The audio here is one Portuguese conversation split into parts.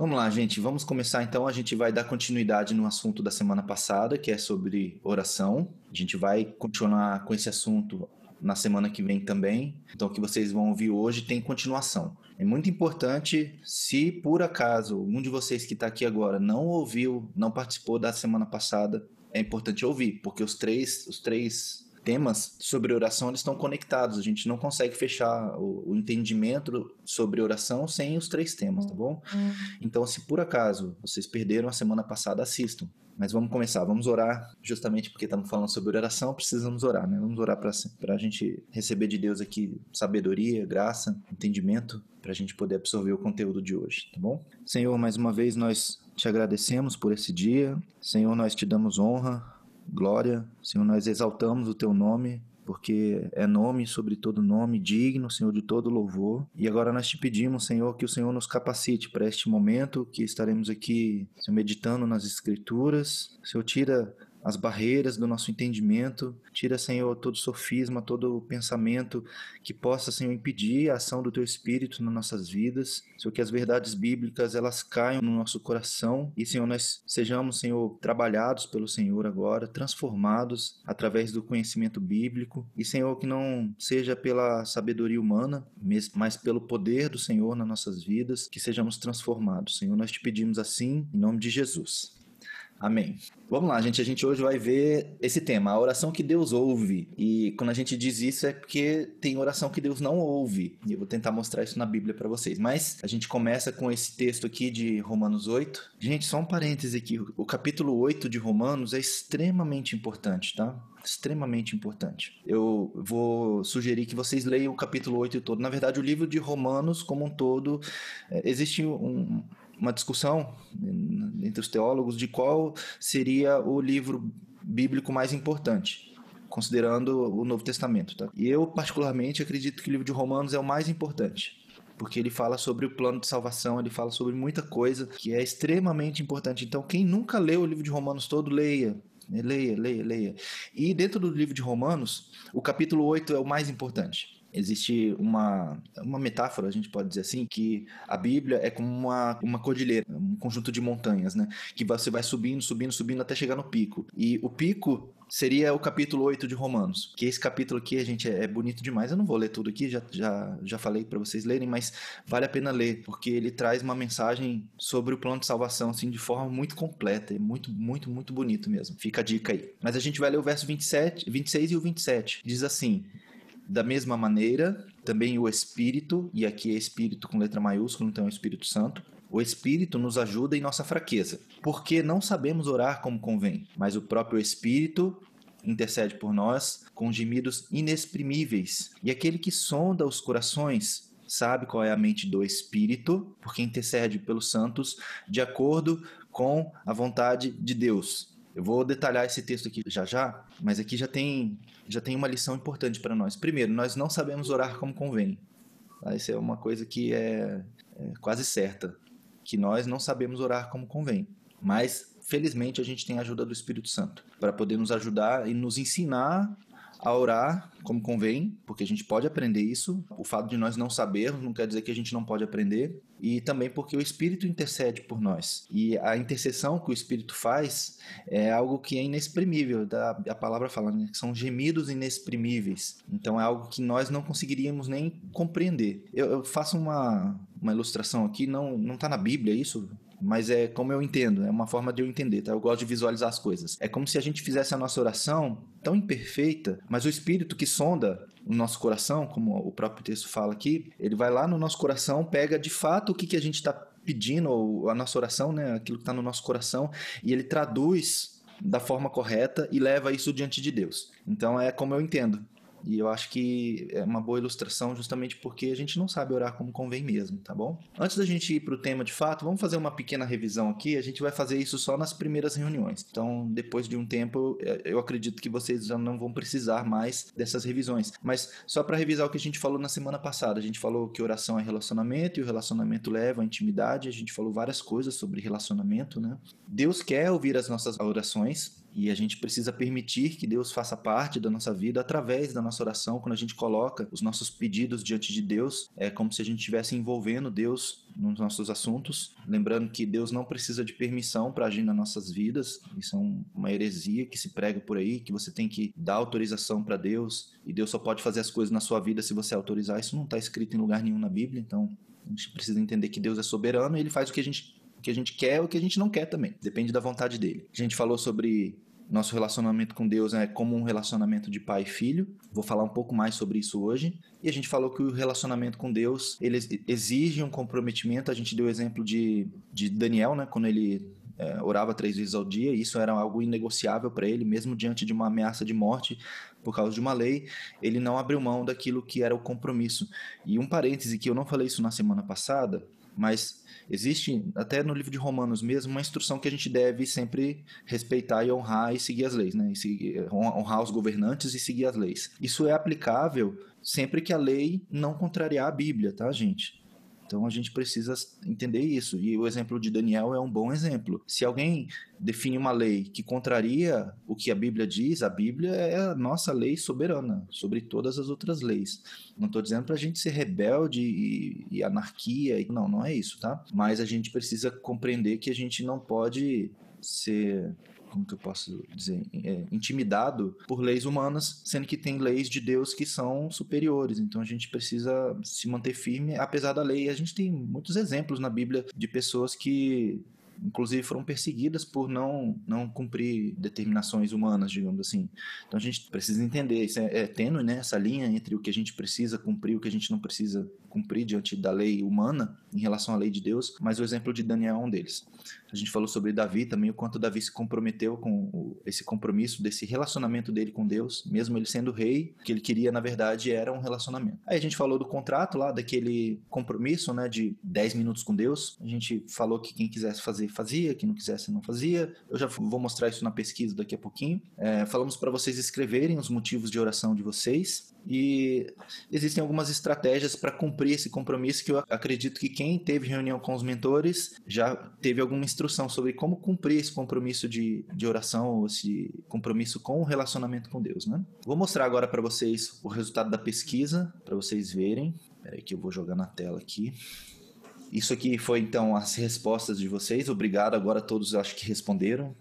Vamos lá, gente. Vamos começar então. A gente vai dar continuidade no assunto da semana passada, que é sobre oração. A gente vai continuar com esse assunto na semana que vem também. Então, o que vocês vão ouvir hoje tem continuação. É muito importante, se por acaso um de vocês que está aqui agora não ouviu, não participou da semana passada, é importante ouvir, porque os três, os três temas sobre oração eles estão conectados. A gente não consegue fechar o, o, entendimento sobre oração sem os três temas, tá bom? Uhum. Então, se por acaso vocês perderam a semana passada, assistam. Mas vamos começar, vamos orar, justamente porque estamos falando sobre oração, precisamos orar, né? Vamos orar para a gente receber de Deus aqui sabedoria, graça, entendimento, para a gente poder absorver o conteúdo de hoje, tá bom? Senhor, mais uma vez nós te agradecemos por esse dia. Senhor, nós te damos honra, glória. Senhor, nós exaltamos o teu nome, porque é nome sobre todo nome, digno, Senhor, de todo louvor. E agora nós te pedimos, Senhor, que o Senhor nos capacite para este momento que estaremos aqui Senhor, meditando nas Escrituras. Senhor, tira as barreiras do nosso entendimento. Tira, Senhor, todo sofisma, todo pensamento que possa, Senhor, impedir a ação do Teu Espírito nas nossas vidas. Senhor, que as verdades bíblicas elas caiam no nosso coração e, Senhor, nós sejamos, Senhor, trabalhados pelo Senhor agora, transformados através do conhecimento bíblico e, Senhor, que não seja pela sabedoria humana, mas pelo poder do Senhor nas nossas vidas, que sejamos transformados. Senhor, nós te pedimos assim, em nome de Jesus. Amém. Vamos lá, gente. A gente hoje vai ver esse tema, a oração que Deus ouve. E quando a gente diz isso é porque tem oração que Deus não ouve. E eu vou tentar mostrar isso na Bíblia para vocês. Mas a gente começa com esse texto aqui de Romanos 8. Gente, só um parêntese aqui. O capítulo 8 de Romanos é extremamente importante, tá? extremamente importante. Eu vou sugerir que vocês leiam o capítulo 8 todo. Na verdade, o livro de Romanos, como um todo, é, existe um, uma discussão entre os teólogos de qual seria o livro bíblico mais importante considerando o Novo Testamento. Tá? Eu, particularmente, acredito que o livro de Romanos é o mais importante. Porque ele fala sobre o plano de salvação, ele fala sobre muita coisa que é extremamente importante. Então, quem nunca leu o livro de Romanos todo, leia. Leia, leia, leia. E dentro do livro de Romanos, o capítulo 8 é o mais importante. Existe uma, uma metáfora, a gente pode dizer assim, que a Bíblia é como uma, uma cordilheira, um conjunto de montanhas, né? Que você vai subindo, subindo, subindo até chegar no pico. E o pico seria o capítulo 8 de Romanos. Que esse capítulo aqui, a gente, é, é bonito demais. Eu não vou ler tudo aqui, já, já, já falei para vocês lerem, mas vale a pena ler, porque ele traz uma mensagem sobre o plano de salvação, assim, de forma muito completa. É muito, muito, muito bonito mesmo. Fica a dica aí. Mas a gente vai ler o verso 27, 26 e o 27. Diz assim: da mesma maneira, também o Espírito, e aqui é Espírito com letra maiúscula, então é o Espírito Santo, o Espírito nos ajuda em nossa fraqueza, porque não sabemos orar como convém, mas o próprio Espírito intercede por nós com gemidos inexprimíveis. E aquele que sonda os corações sabe qual é a mente do Espírito, porque intercede pelos santos de acordo com a vontade de Deus. Eu vou detalhar esse texto aqui já já, mas aqui já tem, já tem uma lição importante para nós. Primeiro, nós não sabemos orar como convém. Tá? Isso é uma coisa que é, é quase certa, que nós não sabemos orar como convém. Mas, felizmente, a gente tem a ajuda do Espírito Santo para poder nos ajudar e nos ensinar a orar como convém, porque a gente pode aprender isso. O fato de nós não sabermos não quer dizer que a gente não pode aprender. E também porque o Espírito intercede por nós. E a intercessão que o Espírito faz é algo que é inexprimível. A palavra fala né? que são gemidos inexprimíveis. Então é algo que nós não conseguiríamos nem compreender. Eu, faço uma, uma ilustração aqui, não não está na Bíblia isso, mas é como eu entendo, é uma forma de eu entender, tá? Eu gosto de visualizar as coisas. É como se a gente fizesse a nossa oração tão imperfeita, mas o Espírito que sonda o nosso coração, como o próprio texto fala aqui, ele vai lá no nosso coração, pega de fato o que, que a gente está pedindo, ou a nossa oração, né? Aquilo que está no nosso coração, e ele traduz da forma correta e leva isso diante de Deus. Então é como eu entendo. E eu acho que é uma boa ilustração justamente porque a gente não sabe orar como convém mesmo, tá bom? Antes da gente ir para o tema de fato, vamos fazer uma pequena revisão aqui. A gente vai fazer isso só nas primeiras reuniões. Então, depois de um tempo, eu acredito que vocês já não vão precisar mais dessas revisões. Mas só para revisar o que a gente falou na semana passada, a gente falou que oração é relacionamento e o relacionamento leva à intimidade. A gente falou várias coisas sobre relacionamento, né? Deus quer ouvir as nossas orações E a gente precisa permitir que Deus faça parte da nossa vida através da nossa oração, quando a gente coloca os nossos pedidos diante de Deus, é como se a gente estivesse envolvendo Deus nos nossos assuntos. Lembrando que Deus não precisa de permissão para agir nas nossas vidas, isso é uma heresia que se prega por aí, que você tem que dar autorização para Deus e Deus só pode fazer as coisas na sua vida se você autorizar. Isso não está escrito em lugar nenhum na Bíblia, então a gente precisa entender que Deus é soberano e ele faz o que a gente o que a gente quer ou o que a gente não quer também. Depende da vontade dele. A gente falou sobre nosso relacionamento com Deus é como um relacionamento de pai e filho. Vou falar um pouco mais sobre isso hoje. E a gente falou que o relacionamento com Deus ele exige um comprometimento. A gente deu o exemplo de, de Daniel, né? Quando ele é, orava três vezes ao dia. Isso era algo inegociável para ele, mesmo diante de uma ameaça de morte por causa de uma lei. Ele não abriu mão daquilo que era o compromisso. E um parêntese que eu não falei isso na semana passada, mas Existe, até no livro de Romanos mesmo, uma instrução que a gente deve sempre respeitar e honrar e seguir as leis, né? E seguir, honrar os governantes e seguir as leis. Isso é aplicável sempre que a lei não contrariar a Bíblia, tá, gente? Então a gente precisa entender isso. E o exemplo de Daniel é um bom exemplo. Se alguém define uma lei que contraria o que a Bíblia diz, a Bíblia é a nossa lei soberana sobre todas as outras leis. Não estou dizendo para a gente ser rebelde e, e anarquia. Não, não é isso, tá? Mas a gente precisa compreender que a gente não pode ser como que eu posso dizer, é, intimidado por leis humanas, sendo que tem leis de Deus que são superiores. Então a gente precisa se manter firme, apesar da lei. A gente tem muitos exemplos na Bíblia de pessoas que inclusive foram perseguidas por não, não cumprir determinações humanas, digamos assim. Então a gente precisa entender, isso é, é tênue, né? Essa linha entre o que a gente precisa cumprir e o que a gente não precisa cumprir diante da lei humana em relação à lei de Deus, mas o exemplo de Daniel é um deles. A gente falou sobre Davi também, o quanto Davi se comprometeu com esse compromisso, desse relacionamento dele com Deus, mesmo ele sendo rei, o que ele queria, na verdade, era um relacionamento. Aí a gente falou do contrato lá, daquele compromisso, né, de 10 minutos com Deus. A gente falou que quem quisesse fazer, fazia, quem não quisesse, não fazia. Eu já vou mostrar isso na pesquisa daqui a pouquinho. É, falamos para vocês escreverem os motivos de oração de vocês. E existem algumas estratégias para cumprir esse compromisso que eu acredito que quem teve reunião com os mentores já teve alguma instrução sobre como cumprir esse compromisso de, de oração ou esse compromisso com o relacionamento com Deus, né? Vou mostrar agora para vocês o resultado da pesquisa, para vocês verem. Espera que eu vou jogar na tela aqui. Isso aqui foi então as respostas de vocês. Obrigado. Agora todos acho que responderam.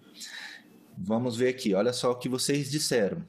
Vamos ver aqui. Olha só o que vocês disseram.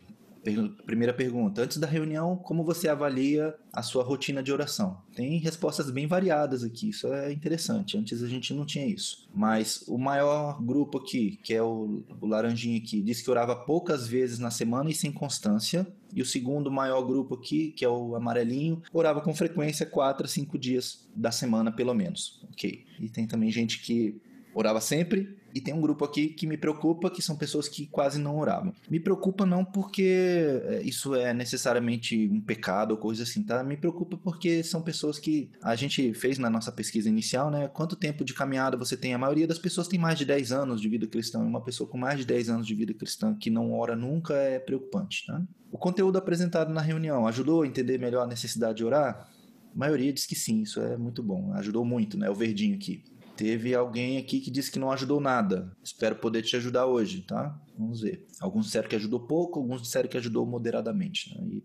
Primeira pergunta: antes da reunião, como você avalia a sua rotina de oração? Tem respostas bem variadas aqui, isso é interessante. Antes a gente não tinha isso. Mas o maior grupo aqui, que é o, o laranjinha aqui, disse que orava poucas vezes na semana e sem constância. E o segundo maior grupo aqui, que é o amarelinho, orava com frequência 4 a 5 dias da semana, pelo menos. Ok. E tem também gente que orava sempre e tem um grupo aqui que me preocupa, que são pessoas que quase não oravam. Me preocupa não porque é, isso é necessariamente um pecado ou coisa assim, tá? Me preocupa porque são pessoas que a gente fez na nossa pesquisa inicial, né? Quanto tempo de caminhada você tem? A maioria das pessoas tem mais de 10 anos de vida cristã. Uma pessoa com mais de 10 anos de vida cristã que não ora nunca é preocupante, tá? O conteúdo apresentado na reunião ajudou a entender melhor a necessidade de orar? A maioria diz que sim, isso é muito bom. Ajudou muito, né? O verdinho aqui. Teve alguém aqui que disse que não ajudou nada. Espero poder te ajudar hoje, tá? Vamos ver. Alguns disseram que ajudou pouco, alguns disseram que ajudou moderadamente. Né? E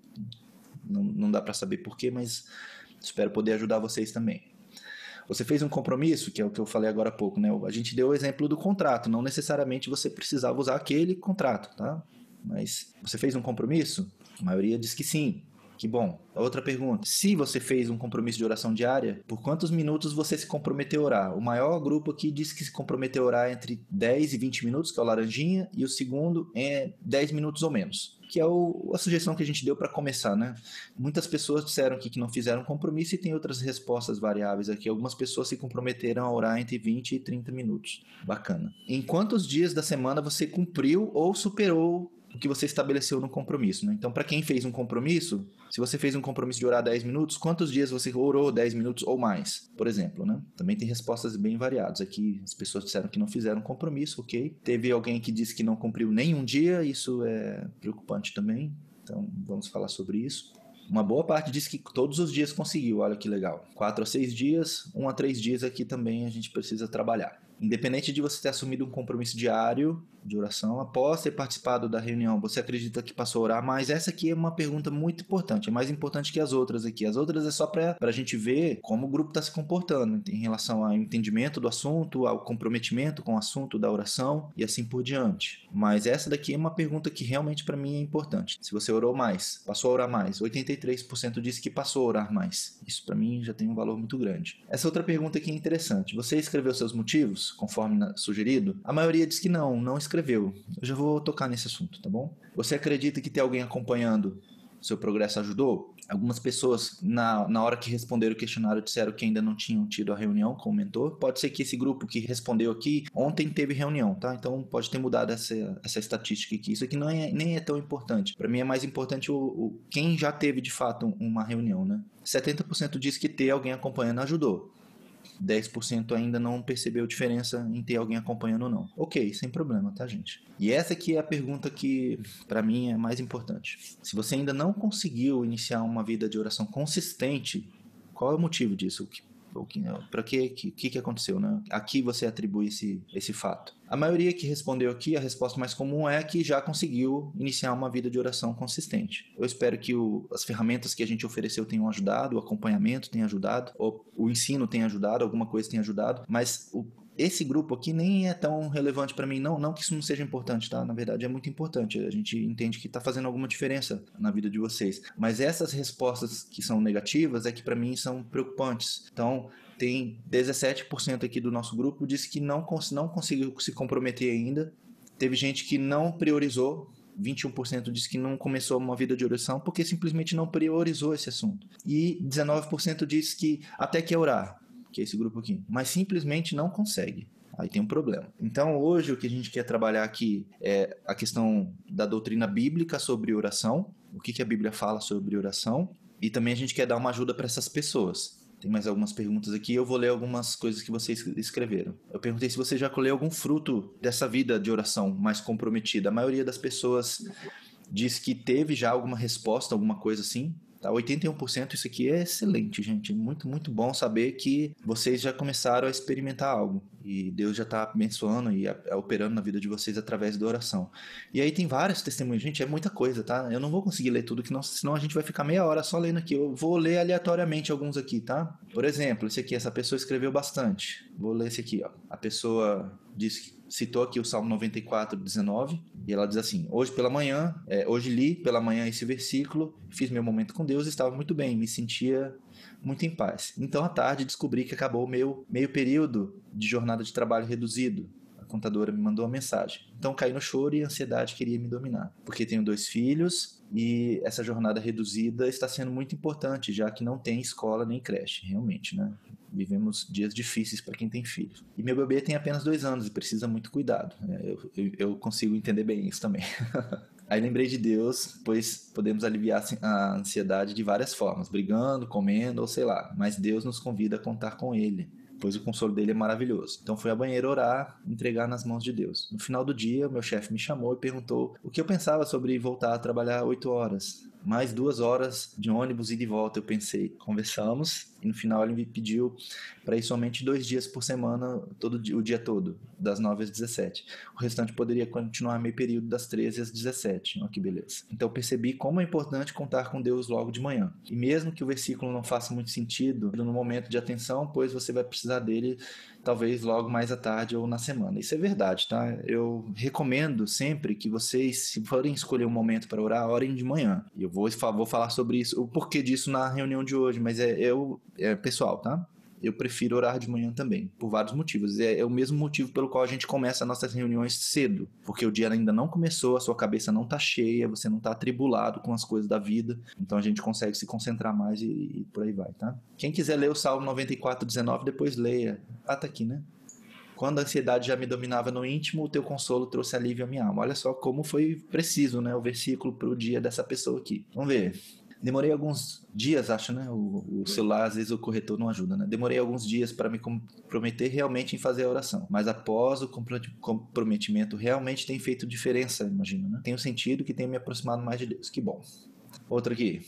não, não dá para saber porquê, mas espero poder ajudar vocês também. Você fez um compromisso, que é o que eu falei agora há pouco, né? A gente deu o exemplo do contrato. Não necessariamente você precisava usar aquele contrato, tá? Mas você fez um compromisso? A maioria diz que sim. Que bom. Outra pergunta. Se você fez um compromisso de oração diária, por quantos minutos você se comprometeu a orar? O maior grupo aqui diz que se comprometeu a orar entre 10 e 20 minutos, que é o laranjinha, e o segundo é 10 minutos ou menos. Que é o, a sugestão que a gente deu para começar, né? Muitas pessoas disseram aqui que não fizeram compromisso e tem outras respostas variáveis aqui. Algumas pessoas se comprometeram a orar entre 20 e 30 minutos. Bacana. Em quantos dias da semana você cumpriu ou superou o que você estabeleceu no compromisso. Né? Então, para quem fez um compromisso, se você fez um compromisso de orar 10 minutos, quantos dias você orou 10 minutos ou mais, por exemplo? Né? Também tem respostas bem variadas. Aqui as pessoas disseram que não fizeram compromisso, ok. Teve alguém que disse que não cumpriu nenhum dia, isso é preocupante também. Então, vamos falar sobre isso. Uma boa parte disse que todos os dias conseguiu, olha que legal. Quatro a seis dias, um a três dias aqui também a gente precisa trabalhar. Independente de você ter assumido um compromisso diário de oração, após ter participado da reunião, você acredita que passou a orar mais? Essa aqui é uma pergunta muito importante, é mais importante que as outras aqui. As outras é só para a gente ver como o grupo está se comportando em relação ao entendimento do assunto, ao comprometimento com o assunto da oração e assim por diante. Mas essa daqui é uma pergunta que realmente para mim é importante. Se você orou mais, passou a orar mais, 83% disse que passou a orar mais. Isso para mim já tem um valor muito grande. Essa outra pergunta aqui é interessante. Você escreveu seus motivos, conforme sugerido? A maioria diz que não, não escreveu escreveu. Eu já vou tocar nesse assunto, tá bom? Você acredita que ter alguém acompanhando seu progresso ajudou? Algumas pessoas, na, na hora que responderam o questionário, disseram que ainda não tinham tido a reunião com o mentor. Pode ser que esse grupo que respondeu aqui ontem teve reunião, tá? Então pode ter mudado essa, essa estatística aqui. Isso aqui não é, nem é tão importante. Para mim é mais importante o, o, quem já teve de fato uma reunião, né? 70% diz que ter alguém acompanhando ajudou. 10% ainda não percebeu diferença em ter alguém acompanhando ou não. Ok, sem problema, tá, gente? E essa aqui é a pergunta que, para mim, é mais importante. Se você ainda não conseguiu iniciar uma vida de oração consistente, qual é o motivo disso? Para que, que que aconteceu, né? A que você atribui esse, esse fato? A maioria que respondeu aqui, a resposta mais comum é que já conseguiu iniciar uma vida de oração consistente. Eu espero que o, as ferramentas que a gente ofereceu tenham ajudado, o acompanhamento tenha ajudado, ou o ensino tenha ajudado, alguma coisa tenha ajudado, mas o, esse grupo aqui nem é tão relevante para mim, não, não que isso não seja importante, tá? Na verdade é muito importante. A gente entende que está fazendo alguma diferença na vida de vocês. Mas essas respostas que são negativas é que para mim são preocupantes. Então, tem 17% aqui do nosso grupo disse que não, não conseguiu se comprometer ainda. Teve gente que não priorizou 21% disse que não começou uma vida de oração porque simplesmente não priorizou esse assunto. E 19% disse que até quer orar, que é esse grupo aqui, mas simplesmente não consegue. Aí tem um problema. Então, hoje, o que a gente quer trabalhar aqui é a questão da doutrina bíblica sobre oração, o que, que a Bíblia fala sobre oração, e também a gente quer dar uma ajuda para essas pessoas. Tem mais algumas perguntas aqui, eu vou ler algumas coisas que vocês escreveram. Eu perguntei se você já colheu algum fruto dessa vida de oração mais comprometida. A maioria das pessoas diz que teve já alguma resposta, alguma coisa assim. Tá? 81% isso aqui é excelente, gente. Muito, muito bom saber que vocês já começaram a experimentar algo. E Deus já está abençoando e operando na vida de vocês através da oração. E aí tem vários testemunhos. Gente, é muita coisa, tá? Eu não vou conseguir ler tudo, que não, senão a gente vai ficar meia hora só lendo aqui. Eu vou ler aleatoriamente alguns aqui, tá? Por exemplo, esse aqui, essa pessoa escreveu bastante. Vou ler esse aqui, ó. A pessoa disse que citou aqui o Salmo 94, 19, e ela diz assim: Hoje pela manhã, é, hoje li pela manhã esse versículo, fiz meu momento com Deus estava muito bem, me sentia muito em paz. Então à tarde descobri que acabou o meu meio período de jornada de trabalho reduzido. A contadora me mandou uma mensagem. Então caí no choro e a ansiedade queria me dominar, porque tenho dois filhos e essa jornada reduzida está sendo muito importante, já que não tem escola nem creche, realmente, né? Vivemos dias difíceis para quem tem filhos. E meu bebê tem apenas dois anos e precisa muito cuidado. Né? Eu, eu, eu consigo entender bem isso também. Aí lembrei de Deus, pois podemos aliviar a ansiedade de várias formas, brigando, comendo ou sei lá. Mas Deus nos convida a contar com Ele, pois o consolo dele é maravilhoso. Então fui à banheira orar, entregar nas mãos de Deus. No final do dia, meu chefe me chamou e perguntou o que eu pensava sobre voltar a trabalhar oito horas. Mais duas horas de ônibus e de volta, eu pensei. Conversamos no final ele me pediu para ir somente dois dias por semana, todo o dia todo, das 9 às 17. O restante poderia continuar meio período das 13 às 17. Olha que beleza. Então percebi como é importante contar com Deus logo de manhã. E mesmo que o versículo não faça muito sentido no momento de atenção, pois você vai precisar dele talvez logo mais à tarde ou na semana. Isso é verdade, tá? Eu recomendo sempre que vocês, se forem escolher um momento para orar, orem de manhã. E eu vou, vou falar sobre isso, o porquê disso na reunião de hoje, mas é, eu, é pessoal, tá? eu prefiro orar de manhã também, por vários motivos. É, é, o mesmo motivo pelo qual a gente começa nossas reuniões cedo, porque o dia ainda não começou, a sua cabeça não tá cheia, você não tá atribulado com as coisas da vida, então a gente consegue se concentrar mais e, e por aí vai, tá? Quem quiser ler o Salmo 94, 19, depois leia. Ah, tá aqui, né? Quando a ansiedade já me dominava no íntimo, o teu consolo trouxe alívio à minha alma. Olha só como foi preciso, né? O versículo para o dia dessa pessoa aqui. Vamos ver. Demorei alguns dias, acho, né? O, o, celular, às vezes, o corretor não ajuda, né? Demorei alguns dias para me comprometer realmente em fazer a oração. Mas após o comprometimento, realmente tem feito diferença, imagino, né? Tenho sentido que tem me aproximado mais de Deus. Que bom. Outro aqui.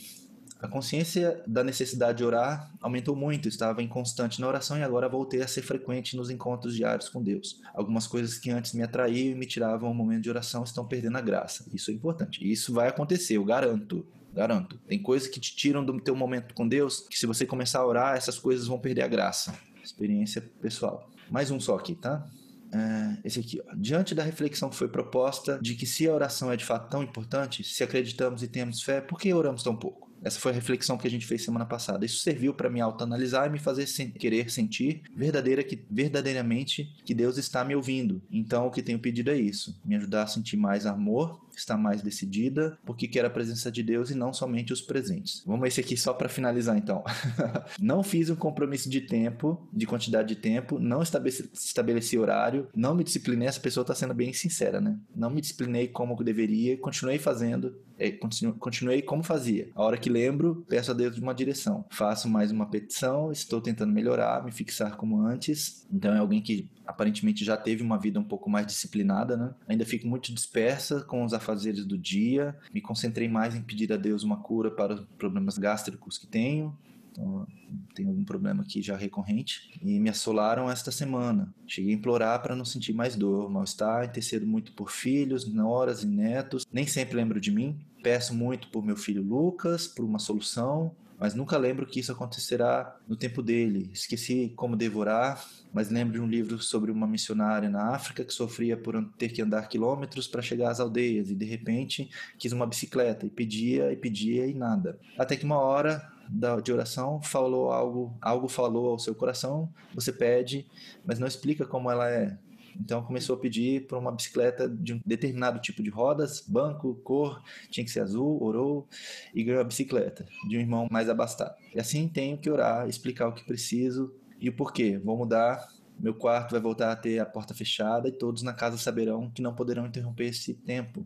A consciência da necessidade de orar aumentou muito, estava inconstante na oração e agora voltei a ser frequente nos encontros diários com Deus. Algumas coisas que antes me atraíam e me tiravam um momento de oração estão perdendo a graça. Isso é importante. Isso vai acontecer, eu garanto. Garanto. Tem coisas que te tiram do teu momento com Deus, que se você começar a orar, essas coisas vão perder a graça. Experiência pessoal. Mais um só aqui, tá? É, esse aqui, ó. diante da reflexão que foi proposta de que se a oração é de fato tão importante, se acreditamos e temos fé, por que oramos tão pouco? Essa foi a reflexão que a gente fez semana passada. Isso serviu para me autoanalisar e me fazer sen querer sentir verdadeira que, verdadeiramente que Deus está me ouvindo. Então, o que tenho pedido é isso: me ajudar a sentir mais amor, estar mais decidida, porque quero a presença de Deus e não somente os presentes. Vamos esse aqui só para finalizar, então. não fiz um compromisso de tempo, de quantidade de tempo, não estabeleci, estabeleci horário, não me disciplinei. Essa pessoa está sendo bem sincera, né? Não me disciplinei como deveria, continuei fazendo é, continuei como fazia. A hora que lembro, peço a Deus de uma direção. Faço mais uma petição, estou tentando melhorar, me fixar como antes. Então é alguém que aparentemente já teve uma vida um pouco mais disciplinada, né? Ainda fico muito dispersa com os afazeres do dia. Me concentrei mais em pedir a Deus uma cura para os problemas gástricos que tenho. Então, tenho algum problema aqui já recorrente. E me assolaram esta semana. Cheguei a implorar para não sentir mais dor, mal-estar, intercedo muito por filhos, noras e netos. Nem sempre lembro de mim. Peço muito por meu filho Lucas, por uma solução, mas nunca lembro que isso acontecerá no tempo dele. Esqueci como devorar, mas lembro de um livro sobre uma missionária na África que sofria por ter que andar quilômetros para chegar às aldeias e de repente quis uma bicicleta e pedia e pedia e nada. Até que uma hora de oração falou algo, algo falou ao seu coração, você pede, mas não explica como ela é. Então começou a pedir por uma bicicleta de um determinado tipo de rodas, banco, cor, tinha que ser azul, orou e ganhou a bicicleta de um irmão mais abastado. E assim tenho que orar, explicar o que preciso e o porquê. Vou mudar, meu quarto vai voltar a ter a porta fechada e todos na casa saberão que não poderão interromper esse tempo,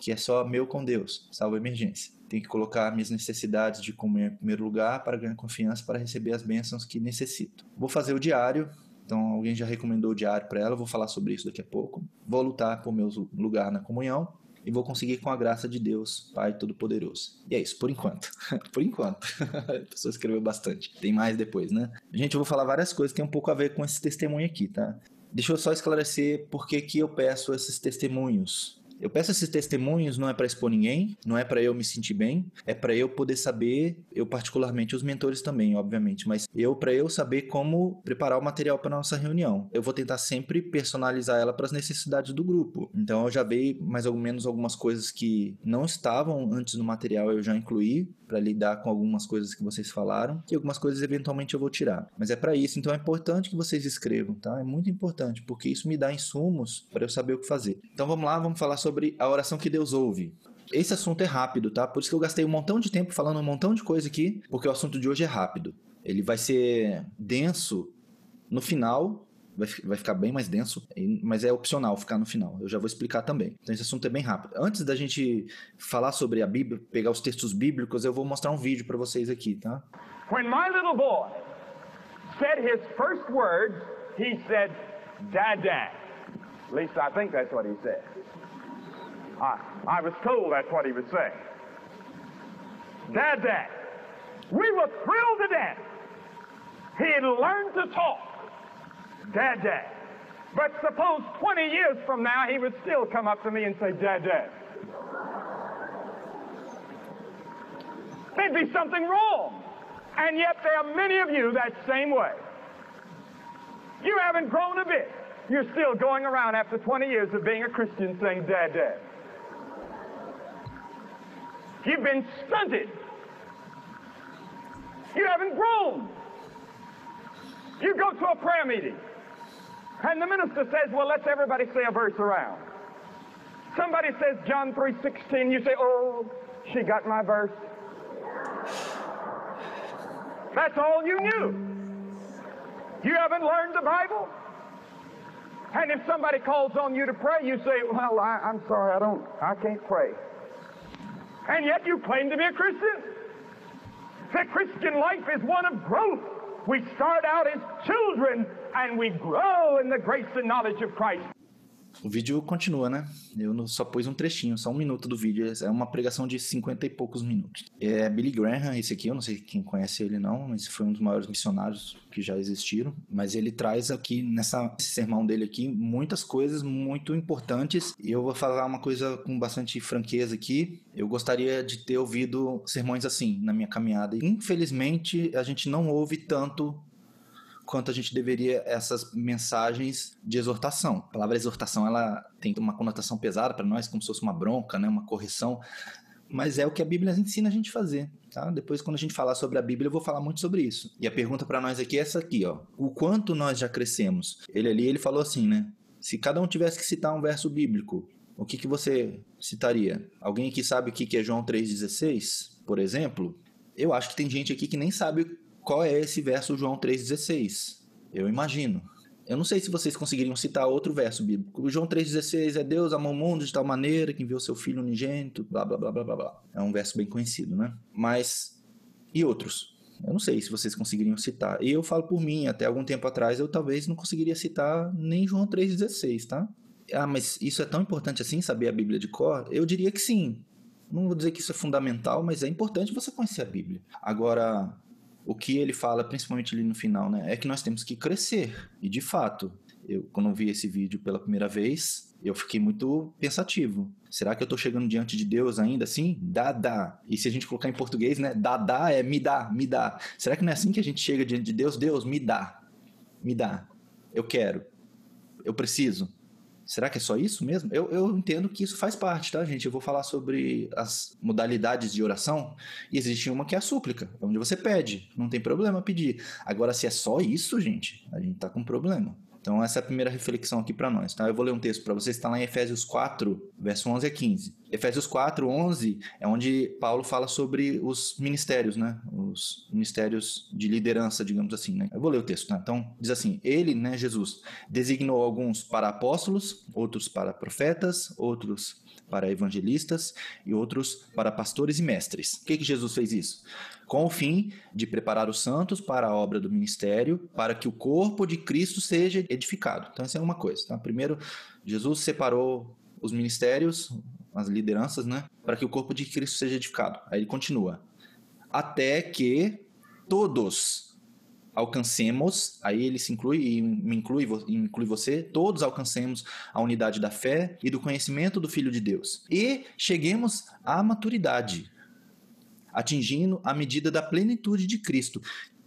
que é só meu com Deus, salvo emergência. Tenho que colocar minhas necessidades de comer em primeiro lugar para ganhar confiança para receber as bênçãos que necessito. Vou fazer o diário, então, alguém já recomendou o diário para ela, vou falar sobre isso daqui a pouco. Vou lutar por meu lugar na comunhão e vou conseguir com a graça de Deus, Pai Todo-Poderoso. E é isso, por enquanto. por enquanto. a pessoa escreveu bastante. Tem mais depois, né? Gente, eu vou falar várias coisas que tem um pouco a ver com esse testemunho aqui, tá? Deixa eu só esclarecer por que, que eu peço esses testemunhos eu peço esses testemunhos não é para expor ninguém, não é para eu me sentir bem, é para eu poder saber, eu particularmente os mentores também, obviamente, mas eu para eu saber como preparar o material para nossa reunião. Eu vou tentar sempre personalizar ela para as necessidades do grupo. Então eu já vi mais ou menos algumas coisas que não estavam antes no material, eu já incluí para lidar com algumas coisas que vocês falaram e algumas coisas eventualmente eu vou tirar. Mas é para isso, então é importante que vocês escrevam, tá? É muito importante, porque isso me dá insumos para eu saber o que fazer. Então vamos lá, vamos falar sobre a oração que Deus ouve. Esse assunto é rápido, tá? Por isso que eu gastei um montão de tempo falando um montão de coisa aqui, porque o assunto de hoje é rápido. Ele vai ser denso no final, vai, vai ficar bem mais denso, mas é opcional ficar no final. Eu já vou explicar também. Então esse assunto é bem rápido. Antes da gente falar sobre a Bíblia, pegar os textos bíblicos, eu vou mostrar um vídeo para vocês aqui, tá? When my little boy said his first words, he said, "Dad, Dad." At least I think that's what he said. I, I was told that's what he was saying. Dad, Dad. We were thrilled to death. He had learned to talk. Dad, Dad. But suppose 20 years from now he would still come up to me and say, Dad, Dad. There'd be something wrong. And yet there are many of you that same way. You haven't grown a bit. You're still going around after 20 years of being a Christian saying, Dad, Dad. You've been stunted. You haven't grown. You go to a prayer meeting. And the minister says, well, let's everybody say a verse around. Somebody says John 3.16, you say, oh, she got my verse. That's all you knew. You haven't learned the Bible? And if somebody calls on you to pray, you say, well, I, I'm sorry, I don't, I can't pray. And yet you claim to be a Christian. The Christian life is one of growth. We start out as children and we grow in the grace and knowledge of Christ. O vídeo continua, né? Eu só pus um trechinho, só um minuto do vídeo. É uma pregação de cinquenta e poucos minutos. É Billy Graham, esse aqui, eu não sei quem conhece ele não, mas foi um dos maiores missionários que já existiram. Mas ele traz aqui, nessa, sermão dele aqui, muitas coisas muito importantes. E eu vou falar uma coisa com bastante franqueza aqui. Eu gostaria de ter ouvido sermões assim na minha caminhada. Infelizmente, a gente não ouve tanto quanto a gente deveria essas mensagens de exortação. A palavra exortação ela tem uma conotação pesada para nós, como se fosse uma bronca, né, uma correção, mas é o que a Bíblia ensina a gente a fazer. Tá? Depois, quando a gente falar sobre a Bíblia, eu vou falar muito sobre isso. E a pergunta para nós aqui é essa aqui, ó. O quanto nós já crescemos? Ele ali, ele falou assim, né? Se cada um tivesse que citar um verso bíblico, o que, que você citaria? Alguém aqui sabe o que é João 3,16, por exemplo? Eu acho que tem gente aqui que nem sabe qual é esse verso João 3,16? Eu imagino. Eu não sei se vocês conseguiriam citar outro verso bíblico. João 3,16 é Deus amou o mundo de tal maneira que enviou seu filho unigênito, blá, blá, blá, blá, blá, blá. É um verso bem conhecido, né? Mas, e outros? Eu não sei se vocês conseguiriam citar. E eu falo por mim, até algum tempo atrás eu talvez não conseguiria citar nem João 3,16, tá? Ah, mas isso é tão importante assim, saber a Bíblia de cor? Eu diria que sim. Não vou dizer que isso é fundamental, mas é importante você conhecer a Bíblia. Agora, o que ele fala, principalmente ali no final, né, é que nós temos que crescer. E de fato, eu quando vi esse vídeo pela primeira vez, eu fiquei muito pensativo. Será que eu estou chegando diante de Deus ainda assim? Dá, dá. E se a gente colocar em português, né? Dá, dá é me dá, me dá. Será que não é assim que a gente chega diante de Deus? Deus, me dá. Me dá. Eu quero. Eu preciso. Será que é só isso mesmo? Eu, eu entendo que isso faz parte, tá, gente? Eu vou falar sobre as modalidades de oração. E existe uma que é a súplica, onde você pede. Não tem problema pedir. Agora, se é só isso, gente, a gente tá com problema. Então, essa é a primeira reflexão aqui para nós. Tá? Eu vou ler um texto para vocês, está lá em Efésios 4, verso 11 a 15. Efésios 4, 11 é onde Paulo fala sobre os ministérios, né? Os ministérios de liderança, digamos assim, né? Eu vou ler o texto, tá? Então, diz assim: Ele, né, Jesus, designou alguns para apóstolos, outros para profetas, outros para evangelistas e outros para pastores e mestres. Por que, que Jesus fez isso? Com o fim de preparar os santos para a obra do ministério, para que o corpo de Cristo seja edificado. Então, essa é uma coisa. Tá? Primeiro, Jesus separou os ministérios, as lideranças, né, para que o corpo de Cristo seja edificado. Aí ele continua: até que todos alcancemos, aí ele se inclui e me inclui, inclui você, todos alcancemos a unidade da fé e do conhecimento do Filho de Deus. E cheguemos à maturidade, atingindo a medida da plenitude de Cristo.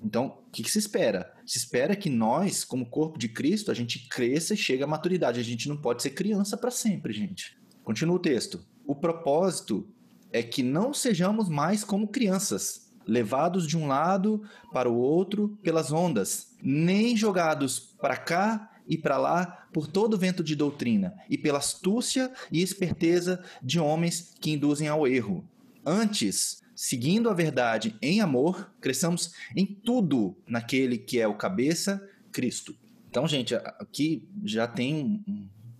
Então, o que, que, se espera? Se espera que nós, como corpo de Cristo, a gente cresça e chegue à maturidade. A gente não pode ser criança para sempre, gente. Continua o texto. O propósito é que não sejamos mais como crianças, levados de um lado para o outro pelas ondas, nem jogados para cá e para lá por todo vento de doutrina e pela astúcia e esperteza de homens que induzem ao erro. Antes, seguindo a verdade em amor, cresçamos em tudo naquele que é o cabeça, Cristo. Então, gente, aqui já tem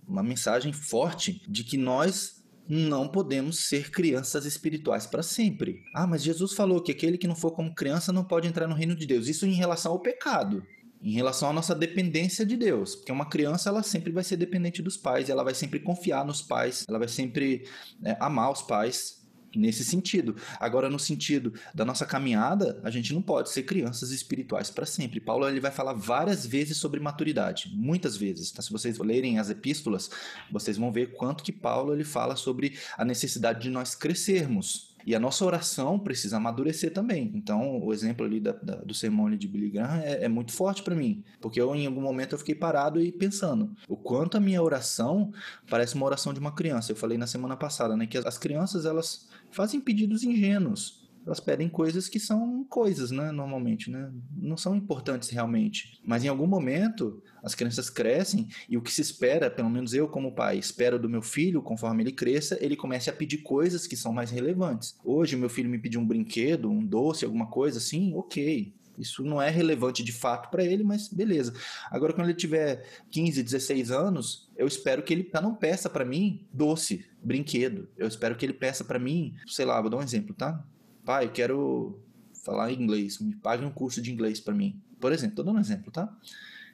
uma mensagem forte de que nós não podemos ser crianças espirituais para sempre. Ah, mas Jesus falou que aquele que não for como criança não pode entrar no reino de Deus. Isso em relação ao pecado, em relação à nossa dependência de Deus, porque uma criança ela sempre vai ser dependente dos pais, ela vai sempre confiar nos pais, ela vai sempre é, amar os pais nesse sentido. Agora, no sentido da nossa caminhada, a gente não pode ser crianças espirituais para sempre. Paulo ele vai falar várias vezes sobre maturidade, muitas vezes. Tá? Se vocês lerem as epístolas, vocês vão ver quanto que Paulo ele fala sobre a necessidade de nós crescermos. E a nossa oração precisa amadurecer também. Então, o exemplo ali da, da, do sermão ali de Billy Graham é, é muito forte para mim. Porque eu, em algum momento, eu fiquei parado e pensando o quanto a minha oração parece uma oração de uma criança. Eu falei na semana passada, né? Que as crianças, elas fazem pedidos ingênuos. Elas pedem coisas que são coisas, né? Normalmente, né? Não são importantes realmente. Mas em algum momento, as crianças crescem e o que se espera, pelo menos eu como pai, espero do meu filho, conforme ele cresça, ele comece a pedir coisas que são mais relevantes. Hoje, meu filho me pediu um brinquedo, um doce, alguma coisa assim, ok. Isso não é relevante de fato para ele, mas beleza. Agora, quando ele tiver 15, 16 anos, eu espero que ele não peça para mim doce, brinquedo. Eu espero que ele peça para mim, sei lá, vou dar um exemplo, tá? Pai, quero falar inglês, me pague um curso de inglês para mim. Por exemplo, tô dando um exemplo, tá?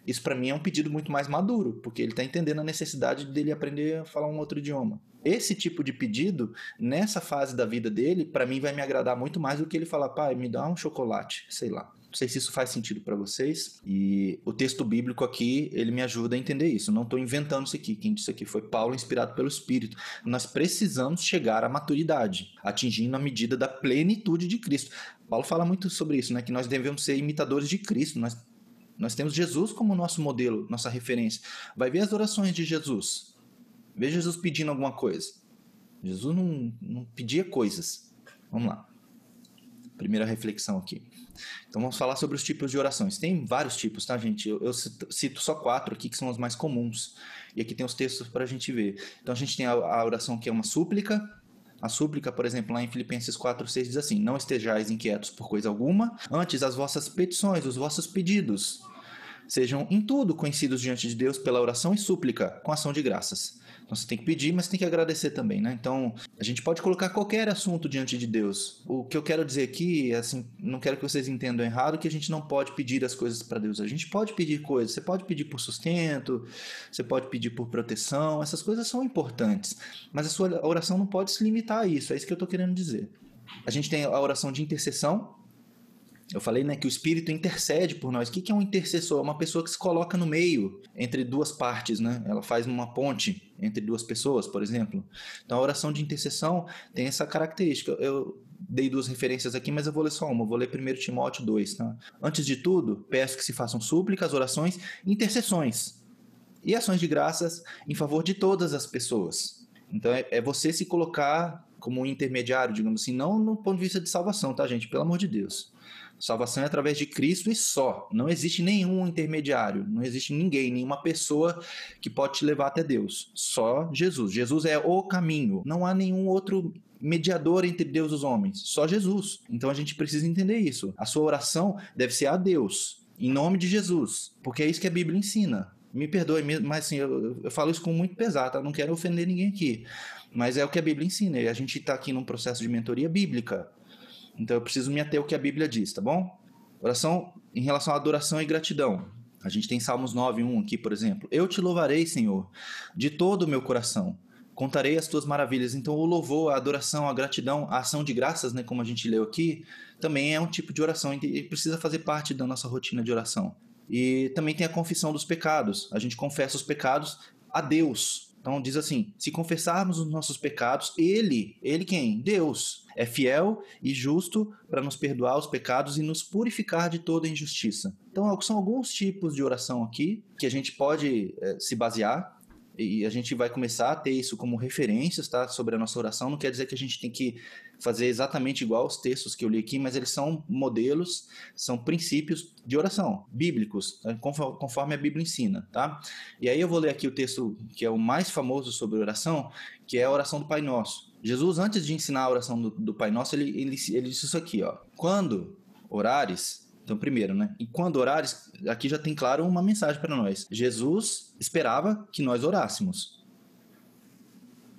Isso para mim é um pedido muito mais maduro, porque ele está entendendo a necessidade dele aprender a falar um outro idioma. Esse tipo de pedido, nessa fase da vida dele, para mim vai me agradar muito mais do que ele falar, pai, me dá um chocolate, sei lá. Não sei se isso faz sentido para vocês. E o texto bíblico aqui, ele me ajuda a entender isso. Não estou inventando isso aqui. Quem disse aqui foi Paulo, inspirado pelo Espírito. Nós precisamos chegar à maturidade, atingindo a medida da plenitude de Cristo. Paulo fala muito sobre isso, né? Que nós devemos ser imitadores de Cristo. Nós, nós temos Jesus como nosso modelo, nossa referência. Vai ver as orações de Jesus. Vê Jesus pedindo alguma coisa. Jesus não, não pedia coisas. Vamos lá. Primeira reflexão aqui. Então vamos falar sobre os tipos de orações. Tem vários tipos, tá, gente? Eu, eu cito só quatro aqui que são os mais comuns. E aqui tem os textos para a gente ver. Então a gente tem a, a oração que é uma súplica, a súplica, por exemplo, lá em Filipenses 4:6 diz assim: Não estejais inquietos por coisa alguma, antes as vossas petições, os vossos pedidos, sejam em tudo conhecidos diante de Deus pela oração e súplica, com ação de graças. Então você tem que pedir, mas tem que agradecer também, né? Então a gente pode colocar qualquer assunto diante de Deus. O que eu quero dizer aqui, assim, não quero que vocês entendam errado, que a gente não pode pedir as coisas para Deus. A gente pode pedir coisas. Você pode pedir por sustento, você pode pedir por proteção. Essas coisas são importantes, mas a sua oração não pode se limitar a isso. É isso que eu estou querendo dizer. A gente tem a oração de intercessão, eu falei né, que o Espírito intercede por nós. O que é um intercessor? É uma pessoa que se coloca no meio entre duas partes, né? Ela faz uma ponte entre duas pessoas, por exemplo. Então a oração de intercessão tem essa característica. Eu dei duas referências aqui, mas eu vou ler só uma. Eu vou ler 1 Timóteo 2. Tá? Antes de tudo, peço que se façam súplicas, orações, intercessões e ações de graças em favor de todas as pessoas. Então é, é você se colocar como um intermediário, digamos assim, não no ponto de vista de salvação, tá, gente? Pelo amor de Deus Salvação é através de Cristo e só. Não existe nenhum intermediário, não existe ninguém, nenhuma pessoa que pode te levar até Deus. Só Jesus. Jesus é o caminho. Não há nenhum outro mediador entre Deus e os homens, só Jesus. Então a gente precisa entender isso. A sua oração deve ser a Deus, em nome de Jesus, porque é isso que a Bíblia ensina. Me perdoe, mas assim, eu, eu falo isso com muito pesar, tá? Não quero ofender ninguém aqui. Mas é o que a Bíblia ensina. E a gente está aqui num processo de mentoria bíblica. Então eu preciso me ater ao que a Bíblia diz, tá bom? Oração em relação à adoração e gratidão. A gente tem Salmos 9, 1 aqui, por exemplo. Eu te louvarei, Senhor, de todo o meu coração. Contarei as tuas maravilhas. Então, o louvor, a adoração, a gratidão, a ação de graças, né, como a gente leu aqui, também é um tipo de oração e precisa fazer parte da nossa rotina de oração. E também tem a confissão dos pecados. A gente confessa os pecados a Deus, então diz assim: se confessarmos os nossos pecados, Ele, Ele quem? Deus, é fiel e justo para nos perdoar os pecados e nos purificar de toda injustiça. Então são alguns tipos de oração aqui que a gente pode é, se basear e a gente vai começar a ter isso como referências, tá? Sobre a nossa oração. Não quer dizer que a gente tem que fazer exatamente igual os textos que eu li aqui, mas eles são modelos, são princípios de oração, bíblicos, né? conforme a Bíblia ensina, tá? E aí eu vou ler aqui o texto que é o mais famoso sobre oração, que é a oração do Pai Nosso. Jesus, antes de ensinar a oração do, do Pai Nosso, ele, ele, ele disse isso aqui, ó. Quando orares, então, primeiro, né? E quando orares, aqui já tem claro uma mensagem para nós. Jesus esperava que nós orássemos.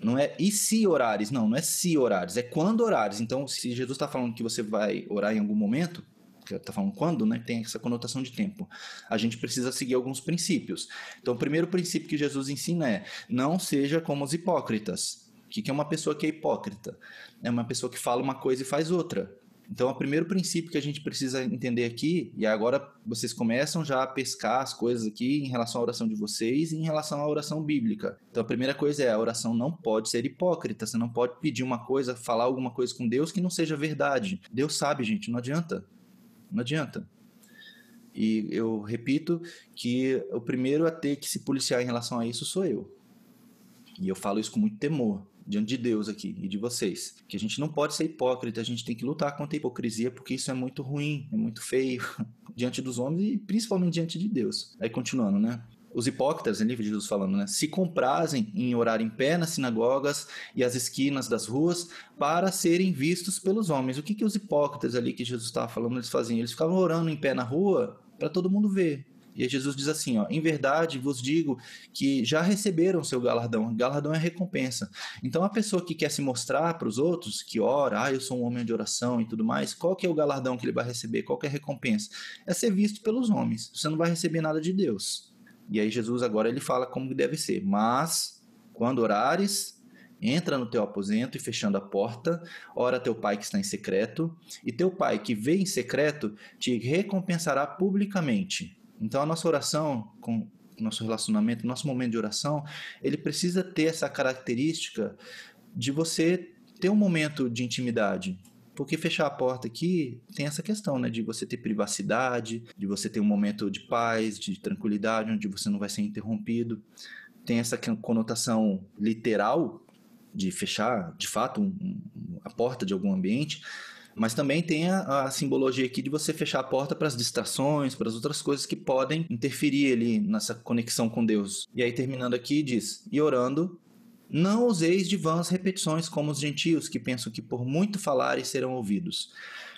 Não é e se orares, não, não é se orares, é quando orares. Então, se Jesus está falando que você vai orar em algum momento, está falando quando, né? Tem essa conotação de tempo. A gente precisa seguir alguns princípios. Então, o primeiro princípio que Jesus ensina é: não seja como os hipócritas. O que é uma pessoa que é hipócrita? É uma pessoa que fala uma coisa e faz outra. Então, o primeiro princípio que a gente precisa entender aqui, e agora vocês começam já a pescar as coisas aqui em relação à oração de vocês e em relação à oração bíblica. Então, a primeira coisa é: a oração não pode ser hipócrita. Você não pode pedir uma coisa, falar alguma coisa com Deus que não seja verdade. Deus sabe, gente, não adianta. Não adianta. E eu repito que o primeiro a ter que se policiar em relação a isso sou eu. E eu falo isso com muito temor diante de Deus aqui e de vocês. Que a gente não pode ser hipócrita, a gente tem que lutar contra a hipocrisia, porque isso é muito ruim, é muito feio diante dos homens e principalmente diante de Deus. Aí continuando, né? Os hipócritas, em livro de Jesus falando, né? Se comprazem em orar em pé nas sinagogas e as esquinas das ruas para serem vistos pelos homens. O que, que os hipócritas ali que Jesus estava falando, eles faziam? Eles ficavam orando em pé na rua para todo mundo ver. E Jesus diz assim, ó, em verdade vos digo que já receberam seu galardão. Galardão é recompensa. Então a pessoa que quer se mostrar para os outros, que ora, ah, eu sou um homem de oração e tudo mais, qual que é o galardão que ele vai receber? Qual que é a recompensa? É ser visto pelos homens. Você não vai receber nada de Deus. E aí Jesus agora ele fala como deve ser. Mas quando orares, entra no teu aposento e fechando a porta, ora teu pai que está em secreto, e teu pai que vê em secreto te recompensará publicamente. Então a nossa oração, com nosso relacionamento, nosso momento de oração, ele precisa ter essa característica de você ter um momento de intimidade. Porque fechar a porta aqui tem essa questão, né? De você ter privacidade, de você ter um momento de paz, de tranquilidade, onde você não vai ser interrompido. Tem essa conotação literal de fechar, de fato, um, a porta de algum ambiente, mas também tem a, a, simbologia aqui de você fechar a porta para as distrações, para as outras coisas que podem interferir ali nessa conexão com Deus. E aí, terminando aqui, diz: E orando, não useis de vãs repetições como os gentios que pensam que por muito falarem serão ouvidos.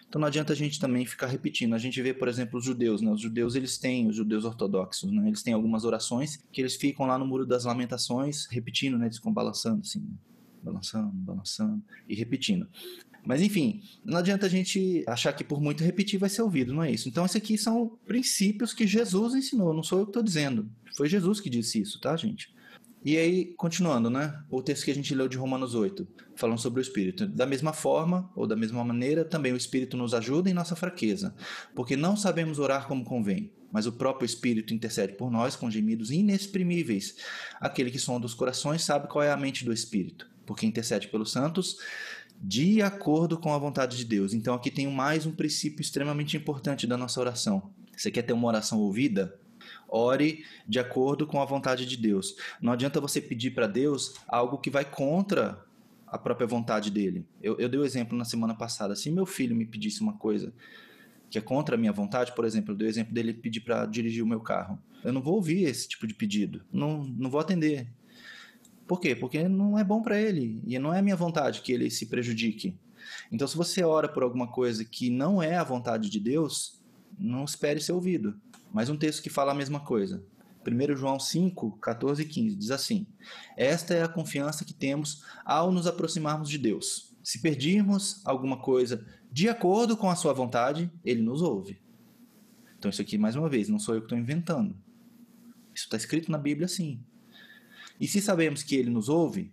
Então não adianta a gente também ficar repetindo. A gente vê, por exemplo, os judeus, né? Os judeus eles têm, os judeus ortodoxos, né? Eles têm algumas orações que eles ficam lá no muro das lamentações repetindo, né? Eles ficam balançando assim, balançando, balançando e repetindo. Mas enfim, não adianta a gente achar que por muito repetir vai ser ouvido, não é isso. Então, esses aqui são princípios que Jesus ensinou, não sou eu que estou dizendo. Foi Jesus que disse isso, tá, gente? E aí, continuando, né? O texto que a gente leu de Romanos 8, falando sobre o Espírito. Da mesma forma, ou da mesma maneira, também o Espírito nos ajuda em nossa fraqueza, porque não sabemos orar como convém, mas o próprio Espírito intercede por nós com gemidos inexprimíveis. Aquele que sonda os corações sabe qual é a mente do Espírito, porque intercede pelos santos de acordo com a vontade de Deus. Então aqui tem mais um princípio extremamente importante da nossa oração. Você quer ter uma oração ouvida? Ore de acordo com a vontade de Deus. Não adianta você pedir para Deus algo que vai contra a própria vontade dele. Eu, eu dei o um exemplo na semana passada. Se meu filho me pedisse uma coisa que é contra a minha vontade, por exemplo, eu dei o exemplo dele pedir para dirigir o meu carro. Eu não vou ouvir esse tipo de pedido. Não, não vou atender. Por quê? Porque não é bom para ele e não é minha vontade que ele se prejudique. Então, se você ora por alguma coisa que não é a vontade de Deus, não espere ser ouvido. Mais um texto que fala a mesma coisa. 1 João 5, 14 e 15 diz assim: Esta é a confiança que temos ao nos aproximarmos de Deus. Se pedirmos alguma coisa de acordo com a sua vontade, ele nos ouve. Então, isso aqui, mais uma vez, não sou eu que estou inventando. Isso está escrito na Bíblia sim. E se sabemos que ele nos ouve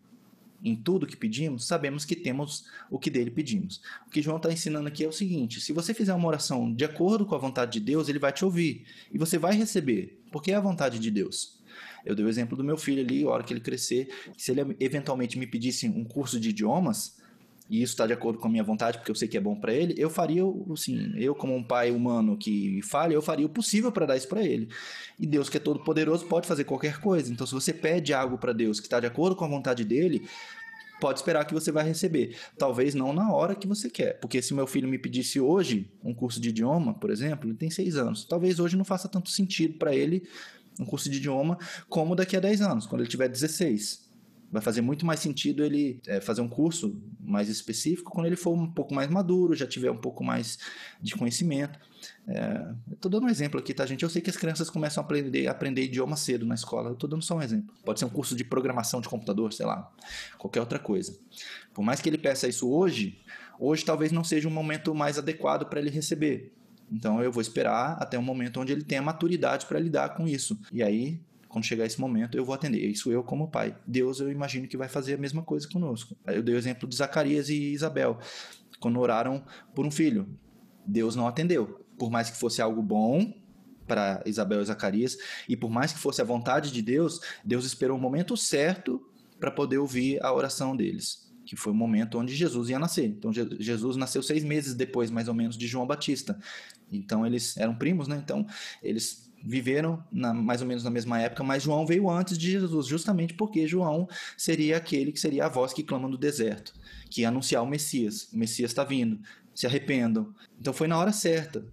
em tudo que pedimos, sabemos que temos o que dele pedimos. O que João está ensinando aqui é o seguinte: se você fizer uma oração de acordo com a vontade de Deus, ele vai te ouvir e você vai receber, porque é a vontade de Deus. Eu dei o exemplo do meu filho ali, a hora que ele crescer, se ele eventualmente me pedisse um curso de idiomas, e isso está de acordo com a minha vontade, porque eu sei que é bom para ele, eu faria, assim, eu como um pai humano que falha, eu faria o possível para dar isso para ele. E Deus, que é todo poderoso, pode fazer qualquer coisa. Então, se você pede algo para Deus que está de acordo com a vontade dele, pode esperar que você vai receber. Talvez não na hora que você quer. Porque se meu filho me pedisse hoje um curso de idioma, por exemplo, ele tem seis anos. Talvez hoje não faça tanto sentido para ele um curso de idioma como daqui a 10 anos, quando ele tiver 16 vai fazer muito mais sentido ele é, fazer um curso mais específico quando ele for um pouco mais maduro, já tiver um pouco mais de conhecimento. É, Estou dando um exemplo aqui, tá, gente? Eu sei que as crianças começam a aprender, a aprender idioma cedo na escola. Eu estou dando só um exemplo. Pode ser um curso de programação de computador, sei lá, qualquer outra coisa. Por mais que ele peça isso hoje, hoje talvez não seja um momento mais adequado para ele receber. Então eu vou esperar até um momento onde ele tenha maturidade para lidar com isso. E aí quando chegar esse momento, eu vou atender. Isso eu como pai. Deus, eu imagino que vai fazer a mesma coisa conosco. Eu dei o exemplo de Zacarias e Isabel, quando oraram por um filho. Deus não atendeu. Por mais que fosse algo bom para Isabel e Zacarias, e por mais que fosse a vontade de Deus, Deus esperou o momento certo para poder ouvir a oração deles que foi o momento onde Jesus ia nascer. Então Jesus nasceu seis meses depois, mais ou menos, de João Batista. Então eles eram primos, né? Então eles viveram na, mais ou menos na mesma época, mas João veio antes de Jesus, justamente porque João seria aquele que seria a voz que clama no deserto, que ia anunciar o Messias. O Messias está vindo, se arrependam. Então foi na hora certa.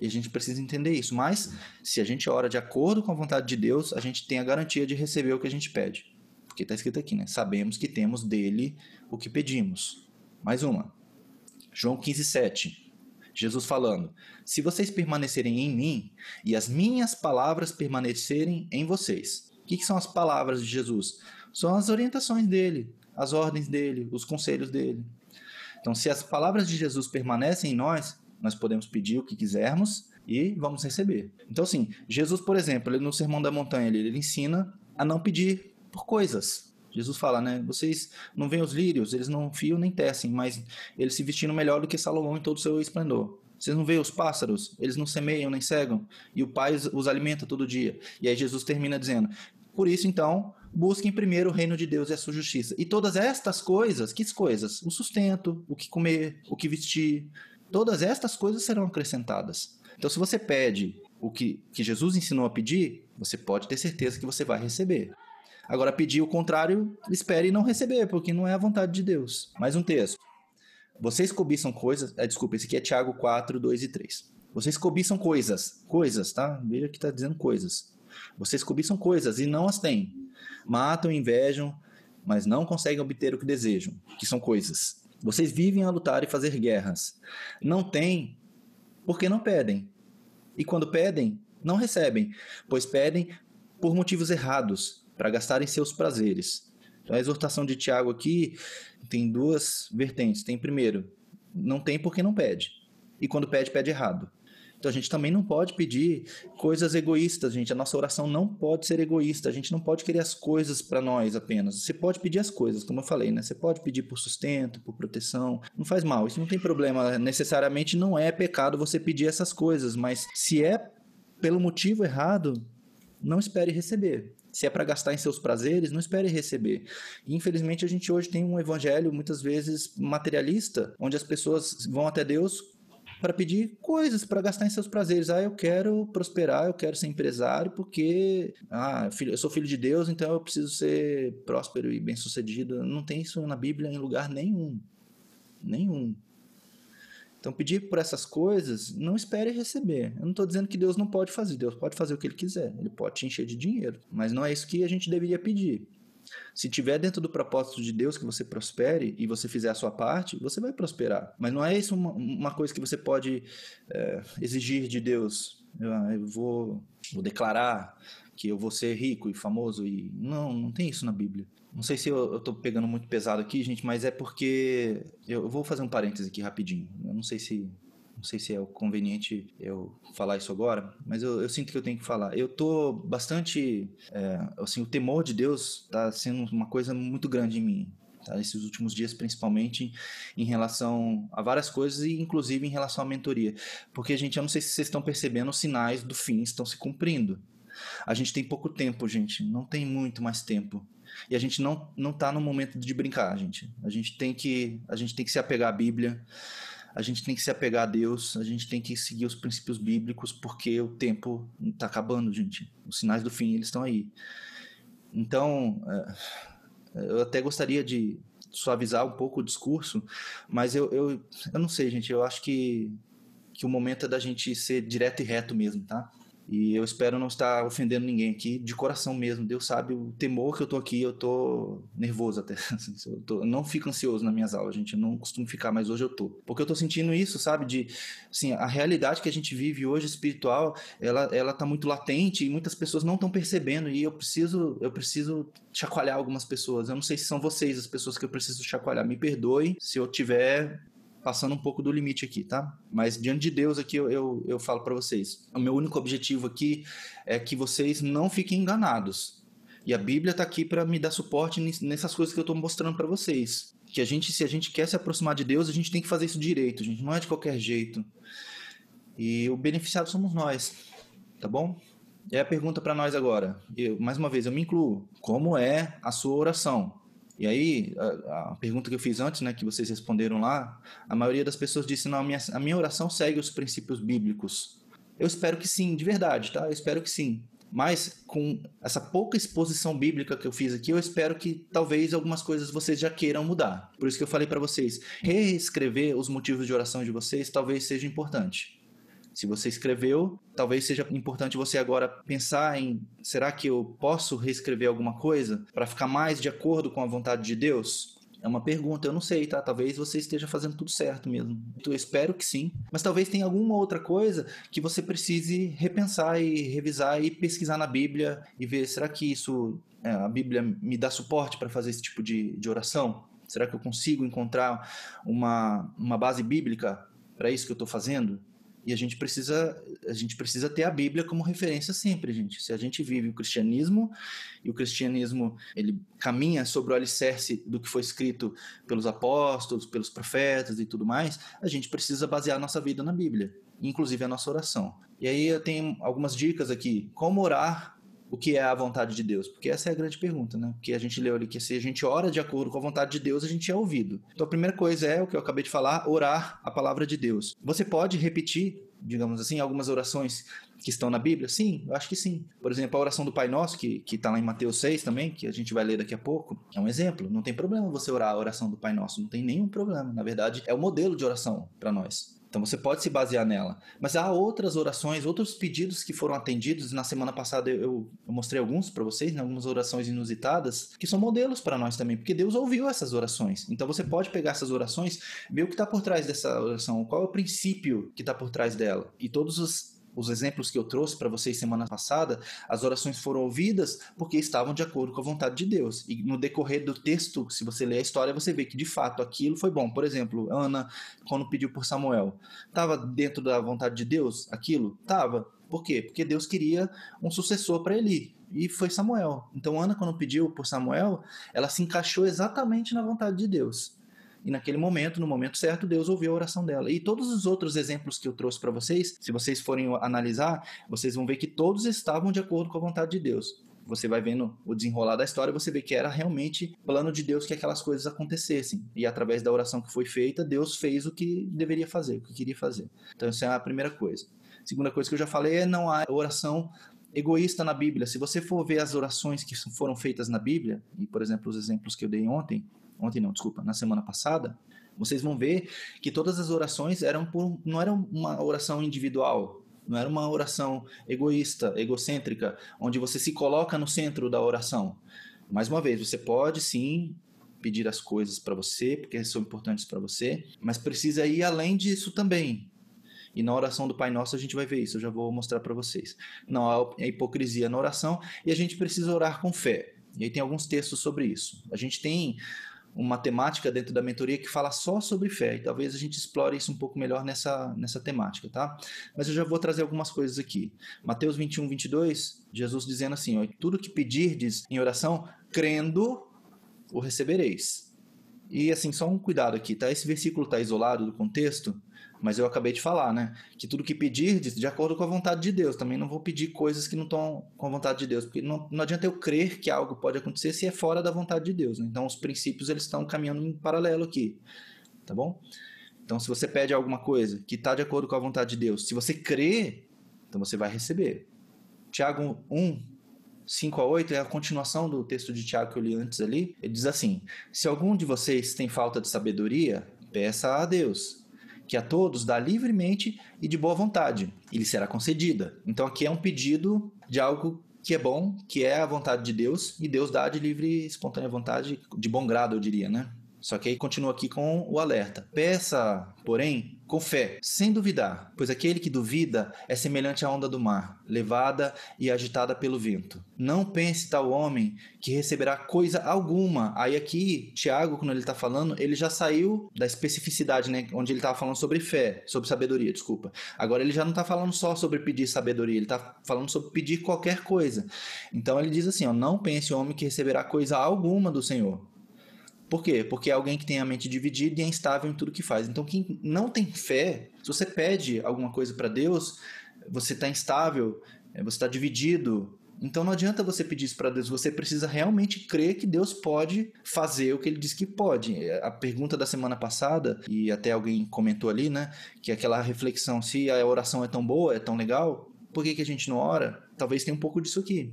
E a gente precisa entender isso. Mas, se a gente ora de acordo com a vontade de Deus, a gente tem a garantia de receber o que a gente pede. Porque está escrito aqui, né? Sabemos que temos dele o que pedimos. Mais uma. João 15, 7. Jesus falando: Se vocês permanecerem em mim e as minhas palavras permanecerem em vocês. O que, que são as palavras de Jesus? São as orientações dele, as ordens dele, os conselhos dele. Então, se as palavras de Jesus permanecem em nós, nós podemos pedir o que quisermos e vamos receber. Então, assim, Jesus, por exemplo, ele no Sermão da Montanha, ele, ele ensina a não pedir por coisas. Jesus fala, né? Vocês não veem os lírios, eles não fiam nem tecem, mas eles se vestiram melhor do que Salomão em todo o seu esplendor. Vocês não veem os pássaros, eles não semeiam nem cegam, e o Pai os alimenta todo dia. E aí Jesus termina dizendo: Por isso, então, busquem primeiro o reino de Deus e a sua justiça. E todas estas coisas, que coisas? O sustento, o que comer, o que vestir, todas estas coisas serão acrescentadas. Então, se você pede o que, que Jesus ensinou a pedir, você pode ter certeza que você vai receber. Agora, pedir o contrário, espere não receber, porque não é a vontade de Deus. Mais um texto. Vocês cobiçam coisas. É, desculpa, esse aqui é Tiago 4, 2 e 3. Vocês cobiçam coisas. Coisas, tá? Veja que está dizendo coisas. Vocês cobiçam coisas e não as têm. Matam, invejam, mas não conseguem obter o que desejam, que são coisas. Vocês vivem a lutar e fazer guerras. Não têm porque não pedem. E quando pedem, não recebem, pois pedem por motivos errados, para gastarem seus prazeres. Então, a exortação de Tiago aqui tem duas vertentes. Tem primeiro, não tem porque não pede. E quando pede, pede errado. Então a gente também não pode pedir coisas egoístas, gente. A nossa oração não pode ser egoísta. A gente não pode querer as coisas para nós apenas. Você pode pedir as coisas, como eu falei, né? Você pode pedir por sustento, por proteção. Não faz mal. Isso não tem problema. Necessariamente não é pecado você pedir essas coisas, mas se é pelo motivo errado, não espere receber. Se é para gastar em seus prazeres, não espere receber. E, infelizmente, a gente hoje tem um evangelho muitas vezes materialista, onde as pessoas vão até Deus para pedir coisas para gastar em seus prazeres. Ah, eu quero prosperar, eu quero ser empresário porque ah, eu sou filho de Deus, então eu preciso ser próspero e bem-sucedido. Não tem isso na Bíblia em lugar nenhum. Nenhum. Então, pedir por essas coisas, não espere receber. Eu não estou dizendo que Deus não pode fazer. Deus pode fazer o que Ele quiser. Ele pode te encher de dinheiro. Mas não é isso que a gente deveria pedir. Se tiver dentro do propósito de Deus que você prospere e você fizer a sua parte, você vai prosperar. Mas não é isso uma, uma coisa que você pode é, exigir de Deus. Eu, ah, eu vou, vou declarar que eu vou ser rico e famoso e não, não tem isso na Bíblia. Não sei se eu, eu tô pegando muito pesado aqui, gente, mas é porque eu, vou fazer um parêntese aqui rapidinho. Eu não sei se não sei se é conveniente eu falar isso agora, mas eu, eu sinto que eu tenho que falar. Eu tô bastante, é, assim, o temor de Deus está sendo uma coisa muito grande em mim. Tá? Esses últimos dias, principalmente em relação a várias coisas e inclusive em relação à mentoria. Porque, gente, eu não sei se vocês estão percebendo, os sinais do fim estão se cumprindo. A gente tem pouco tempo, gente, não tem muito mais tempo. E a gente não não tá no momento de brincar, gente. A gente tem que a gente tem que se apegar à Bíblia. A gente tem que se apegar a Deus, a gente tem que seguir os princípios bíblicos, porque o tempo está acabando, gente. Os sinais do fim, eles estão aí. Então, é, eu até gostaria de suavizar um pouco o discurso, mas eu, eu, eu não sei, gente. Eu acho que, que o momento é da gente ser direto e reto mesmo, tá? E eu espero não estar ofendendo ninguém aqui, de coração mesmo. Deus sabe o temor que eu tô aqui, eu tô nervoso até. Eu, tô, não fico ansioso nas minhas aulas, gente. Eu não costumo ficar, mas hoje eu tô. Porque eu tô sentindo isso, sabe? De, assim, a realidade que a gente vive hoje espiritual, ela, ela tá muito latente e muitas pessoas não estão percebendo. E eu preciso, eu preciso chacoalhar algumas pessoas. Eu não sei se são vocês as pessoas que eu preciso chacoalhar. Me perdoe se eu tiver passando um pouco do limite aqui, tá? Mas diante de Deus aqui eu, eu, eu falo para vocês. O meu único objetivo aqui é que vocês não fiquem enganados. E a Bíblia está aqui para me dar suporte nessas coisas que eu estou mostrando para vocês. Que a gente, se a gente quer se aproximar de Deus, a gente tem que fazer isso direito, gente. Não é de qualquer jeito. E o beneficiado somos nós, tá bom? E a pergunta para nós agora. Eu, mais uma vez, eu me incluo. Como é a sua oração? E aí, a, a, pergunta que eu fiz antes, né, que vocês responderam lá, a maioria das pessoas disse: não, a minha, a minha oração segue os princípios bíblicos. Eu espero que sim, de verdade, tá? Eu espero que sim. Mas com essa pouca exposição bíblica que eu fiz aqui, eu espero que talvez algumas coisas vocês já queiram mudar. Por isso que eu falei para vocês, reescrever os motivos de oração de vocês talvez seja importante. Se você escreveu, talvez seja importante você agora pensar em: será que eu posso reescrever alguma coisa para ficar mais de acordo com a vontade de Deus? É uma pergunta, eu não sei, tá? Talvez você esteja fazendo tudo certo mesmo. Eu espero que sim. Mas talvez tenha alguma outra coisa que você precise repensar e revisar e pesquisar na Bíblia e ver, será que isso, é, a Bíblia me dá suporte para fazer esse tipo de, de oração? Será que eu consigo encontrar uma, uma base bíblica para isso que eu estou fazendo? E a gente precisa a gente precisa ter a Bíblia como referência sempre, gente. Se a gente vive o cristianismo e o cristianismo ele caminha sobre o alicerce do que foi escrito pelos apóstolos, pelos profetas e tudo mais, a gente precisa basear a nossa vida na Bíblia, inclusive a nossa oração. E aí eu tenho algumas dicas aqui. Como orar o que é a vontade de Deus? Porque essa é a grande pergunta, né? Porque a gente leu ali que se a gente ora de acordo com a vontade de Deus, a gente é ouvido. Então a primeira coisa é o que eu acabei de falar, orar a palavra de Deus. Você pode repetir, digamos assim, algumas orações que estão na Bíblia? Sim, eu acho que sim. Por exemplo, a oração do Pai Nosso, que está lá em Mateus 6 também, que a gente vai ler daqui a pouco, é um exemplo. Não tem problema você orar a oração do Pai Nosso, não tem nenhum problema. Na verdade, é o modelo de oração para nós. Então você pode se basear nela. Mas há outras orações, outros pedidos que foram atendidos. Na semana passada eu, eu mostrei alguns para vocês, né? algumas orações inusitadas, que são modelos para nós também, porque Deus ouviu essas orações. Então você pode pegar essas orações, ver o que está por trás dessa oração, qual é o princípio que está por trás dela. E todos os os exemplos que eu trouxe para vocês semana passada, as orações foram ouvidas porque estavam de acordo com a vontade de Deus. E no decorrer do texto, se você ler a história, você vê que de fato aquilo foi bom. Por exemplo, Ana, quando pediu por Samuel, estava dentro da vontade de Deus aquilo? Estava. Por quê? Porque Deus queria um sucessor para Eli. E foi Samuel. Então, Ana, quando pediu por Samuel, ela se encaixou exatamente na vontade de Deus. E naquele momento, no momento certo, Deus ouviu a oração dela. E todos os outros exemplos que eu trouxe para vocês, se vocês forem analisar, vocês vão ver que todos estavam de acordo com a vontade de Deus. Você vai vendo o desenrolar da história, você vê que era realmente plano de Deus que aquelas coisas acontecessem. E através da oração que foi feita, Deus fez o que deveria fazer, o que queria fazer. Então, essa é a primeira coisa. Segunda coisa que eu já falei é não há oração egoísta na Bíblia. Se você for ver as orações que foram feitas na Bíblia, e por exemplo os exemplos que eu dei ontem, ontem não, desculpa, na semana passada, vocês vão ver que todas as orações eram por, não eram uma oração individual, não era uma oração egoísta, egocêntrica, onde você se coloca no centro da oração. Mais uma vez, você pode sim pedir as coisas para você, porque são importantes para você, mas precisa ir além disso também. E na oração do Pai Nosso a gente vai ver isso, eu já vou mostrar para vocês. Não há hipocrisia na oração e a gente precisa orar com fé. E aí tem alguns textos sobre isso. A gente tem uma temática dentro da mentoria que fala só sobre fé, e talvez a gente explore isso um pouco melhor nessa, nessa temática, tá? Mas eu já vou trazer algumas coisas aqui. Mateus 21, 22, Jesus dizendo assim, ó, tudo que pedirdes em oração, crendo, o recebereis. E assim, só um cuidado aqui, tá? Esse versículo está isolado do contexto, mas eu acabei de falar, né? Que tudo que pedir, de acordo com a vontade de Deus. Também não vou pedir coisas que não estão com a vontade de Deus, porque não, não adianta eu crer que algo pode acontecer se é fora da vontade de Deus. Né? Então, os princípios eles estão caminhando em paralelo aqui, tá bom? Então, se você pede alguma coisa que está de acordo com a vontade de Deus, se você crê, então você vai receber. Tiago 1, 5 a 8 é a continuação do texto de Tiago que eu li antes ali. Ele diz assim: Se algum de vocês tem falta de sabedoria, peça a Deus, que a todos dá livremente e de boa vontade, e lhe será concedida. Então aqui é um pedido de algo que é bom, que é a vontade de Deus, e Deus dá de livre e espontânea vontade, de bom grado, eu diria, né? Só que aí continua aqui com o alerta. Peça, porém, com fé, sem duvidar, pois aquele que duvida é semelhante à onda do mar, levada e agitada pelo vento. Não pense tal homem que receberá coisa alguma. Aí aqui, Tiago, quando ele está falando, ele já saiu da especificidade, né? Onde ele estava falando sobre fé, sobre sabedoria, desculpa. Agora ele já não está falando só sobre pedir sabedoria, ele está falando sobre pedir qualquer coisa. Então ele diz assim, ó, não pense homem que receberá coisa alguma do Senhor por quê? Porque é alguém que tem a mente dividida e é instável em tudo que faz. Então, quem não tem fé, se você pede alguma coisa para Deus, você está instável, é, você está dividido. Então, não adianta você pedir isso para Deus, você precisa realmente crer que Deus pode fazer o que ele diz que pode. A pergunta da semana passada, e até alguém comentou ali, né, que aquela reflexão: se a oração é tão boa, é tão legal, por que, que a gente não ora? Talvez tenha um pouco disso aqui.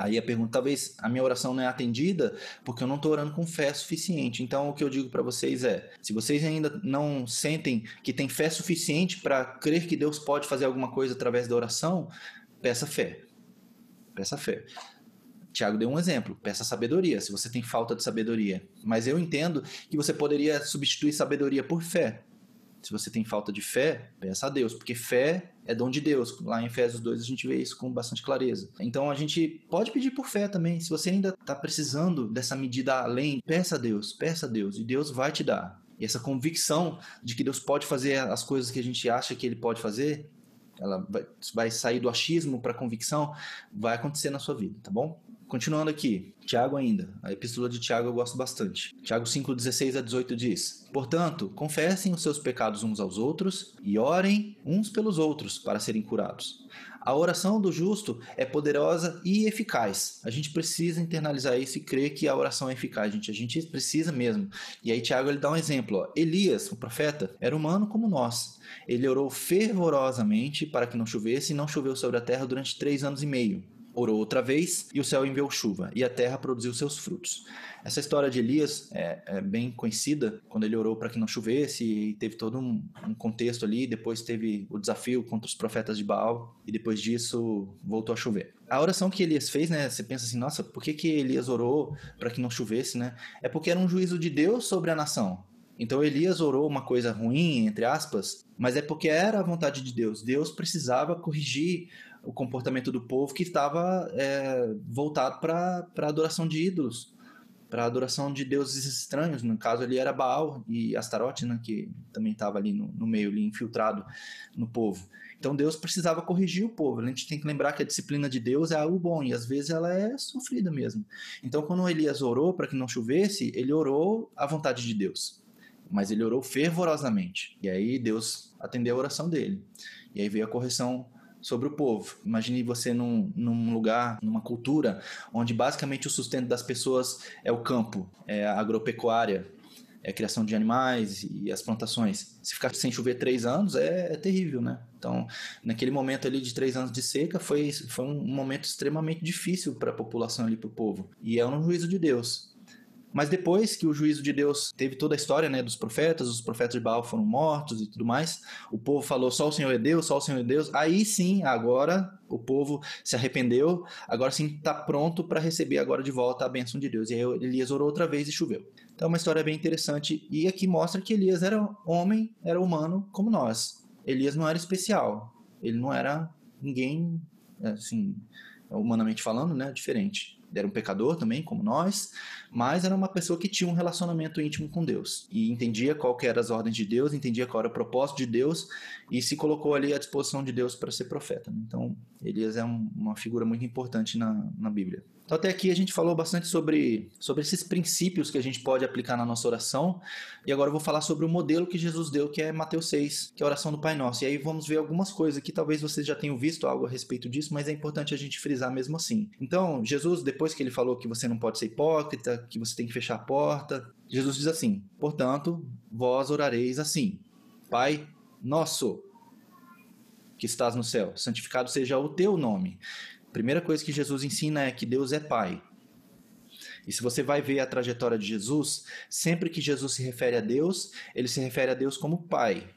Aí a pergunta, talvez a minha oração não é atendida porque eu não estou orando com fé suficiente. Então o que eu digo para vocês é: se vocês ainda não sentem que tem fé suficiente para crer que Deus pode fazer alguma coisa através da oração, peça fé. Peça fé. Tiago deu um exemplo, peça sabedoria, se você tem falta de sabedoria. Mas eu entendo que você poderia substituir sabedoria por fé. Se você tem falta de fé, peça a Deus, porque fé é dom de Deus. Lá em Efésios 2 a gente vê isso com bastante clareza. Então a gente pode pedir por fé também. Se você ainda está precisando dessa medida além, peça a Deus, peça a Deus, e Deus vai te dar. E essa convicção de que Deus pode fazer as coisas que a gente acha que Ele pode fazer, ela vai, sair do achismo para convicção, vai acontecer na sua vida, tá bom? Continuando aqui, Tiago ainda. A epístola de Tiago eu gosto bastante. Tiago 5, 16 a 18 diz: Portanto, confessem os seus pecados uns aos outros e orem uns pelos outros para serem curados. A oração do justo é poderosa e eficaz. A gente precisa internalizar isso e crer que a oração é eficaz, gente. A gente precisa mesmo. E aí Tiago ele dá um exemplo. Ó. Elias, o profeta, era humano como nós. Ele orou fervorosamente para que não chovesse e não choveu sobre a terra durante três anos e meio. Orou outra vez e o céu enviou chuva, e a terra produziu seus frutos. Essa história de Elias é, é bem conhecida, quando ele orou para que não chovesse, e teve todo um, um, contexto ali. Depois teve o desafio contra os profetas de Baal, e depois disso voltou a chover. A oração que Elias fez, né? Você pensa assim, nossa, por que, que Elias orou para que não chovesse, né? É porque era um juízo de Deus sobre a nação. Então Elias orou uma coisa ruim, entre aspas, mas é porque era a vontade de Deus. Deus precisava corrigir o comportamento do povo que estava é, voltado para a adoração de ídolos, para a adoração de deuses estranhos. No caso ali era Baal e Astarote, né, que também estava ali no, no, meio, ali, infiltrado no povo. Então Deus precisava corrigir o povo. A gente tem que lembrar que a disciplina de Deus é algo bom e às vezes ela é sofrida mesmo. Então quando Elias orou para que não chovesse, ele orou a vontade de Deus. Mas ele orou fervorosamente. E aí Deus atendeu a oração dele. E aí veio a correção sobre o povo. Imagine você num, num lugar, numa cultura, onde basicamente o sustento das pessoas é o campo, é a agropecuária, é a criação de animais e as plantações. Se ficar sem chover três anos é, é terrível, né? Então, naquele momento ali de três anos de seca, foi, foi um momento extremamente difícil para a população ali, para o povo. E é um juízo de Deus. Mas depois que o juízo de Deus teve toda a história né, dos profetas, os profetas de Baal foram mortos e tudo mais, o povo falou só o Senhor é Deus, só o Senhor é Deus. Aí sim, agora o povo se arrependeu, agora sim está pronto para receber agora de volta a bênção de Deus. E aí Elias orou outra vez e choveu. Então é uma história bem interessante e aqui mostra que Elias era homem, era humano como nós. Elias não era especial, ele não era ninguém, assim, humanamente falando, né, diferente. Ele era um pecador também, como nós, mas era uma pessoa que tinha um relacionamento íntimo com Deus e entendia qual que eram as ordens de Deus, entendia qual era o propósito de Deus e se colocou ali à disposição de Deus para ser profeta. Né? Então, Elias é um, uma figura muito importante na, na Bíblia. Então, até aqui a gente falou bastante sobre, sobre esses princípios que a gente pode aplicar na nossa oração. E agora eu vou falar sobre o modelo que Jesus deu, que é Mateus 6, que é a oração do Pai Nosso. E aí vamos ver algumas coisas que talvez vocês já tenham visto algo a respeito disso, mas é importante a gente frisar mesmo assim. Então, Jesus, depois que ele falou que você não pode ser hipócrita, que você tem que fechar a porta, Jesus diz assim: Portanto, vós orareis assim: Pai nosso que estás no céu, santificado seja o teu nome primeira coisa que Jesus ensina é que Deus é Pai. E se você vai ver a trajetória de Jesus, sempre que Jesus se refere a Deus, ele se refere a Deus como Pai.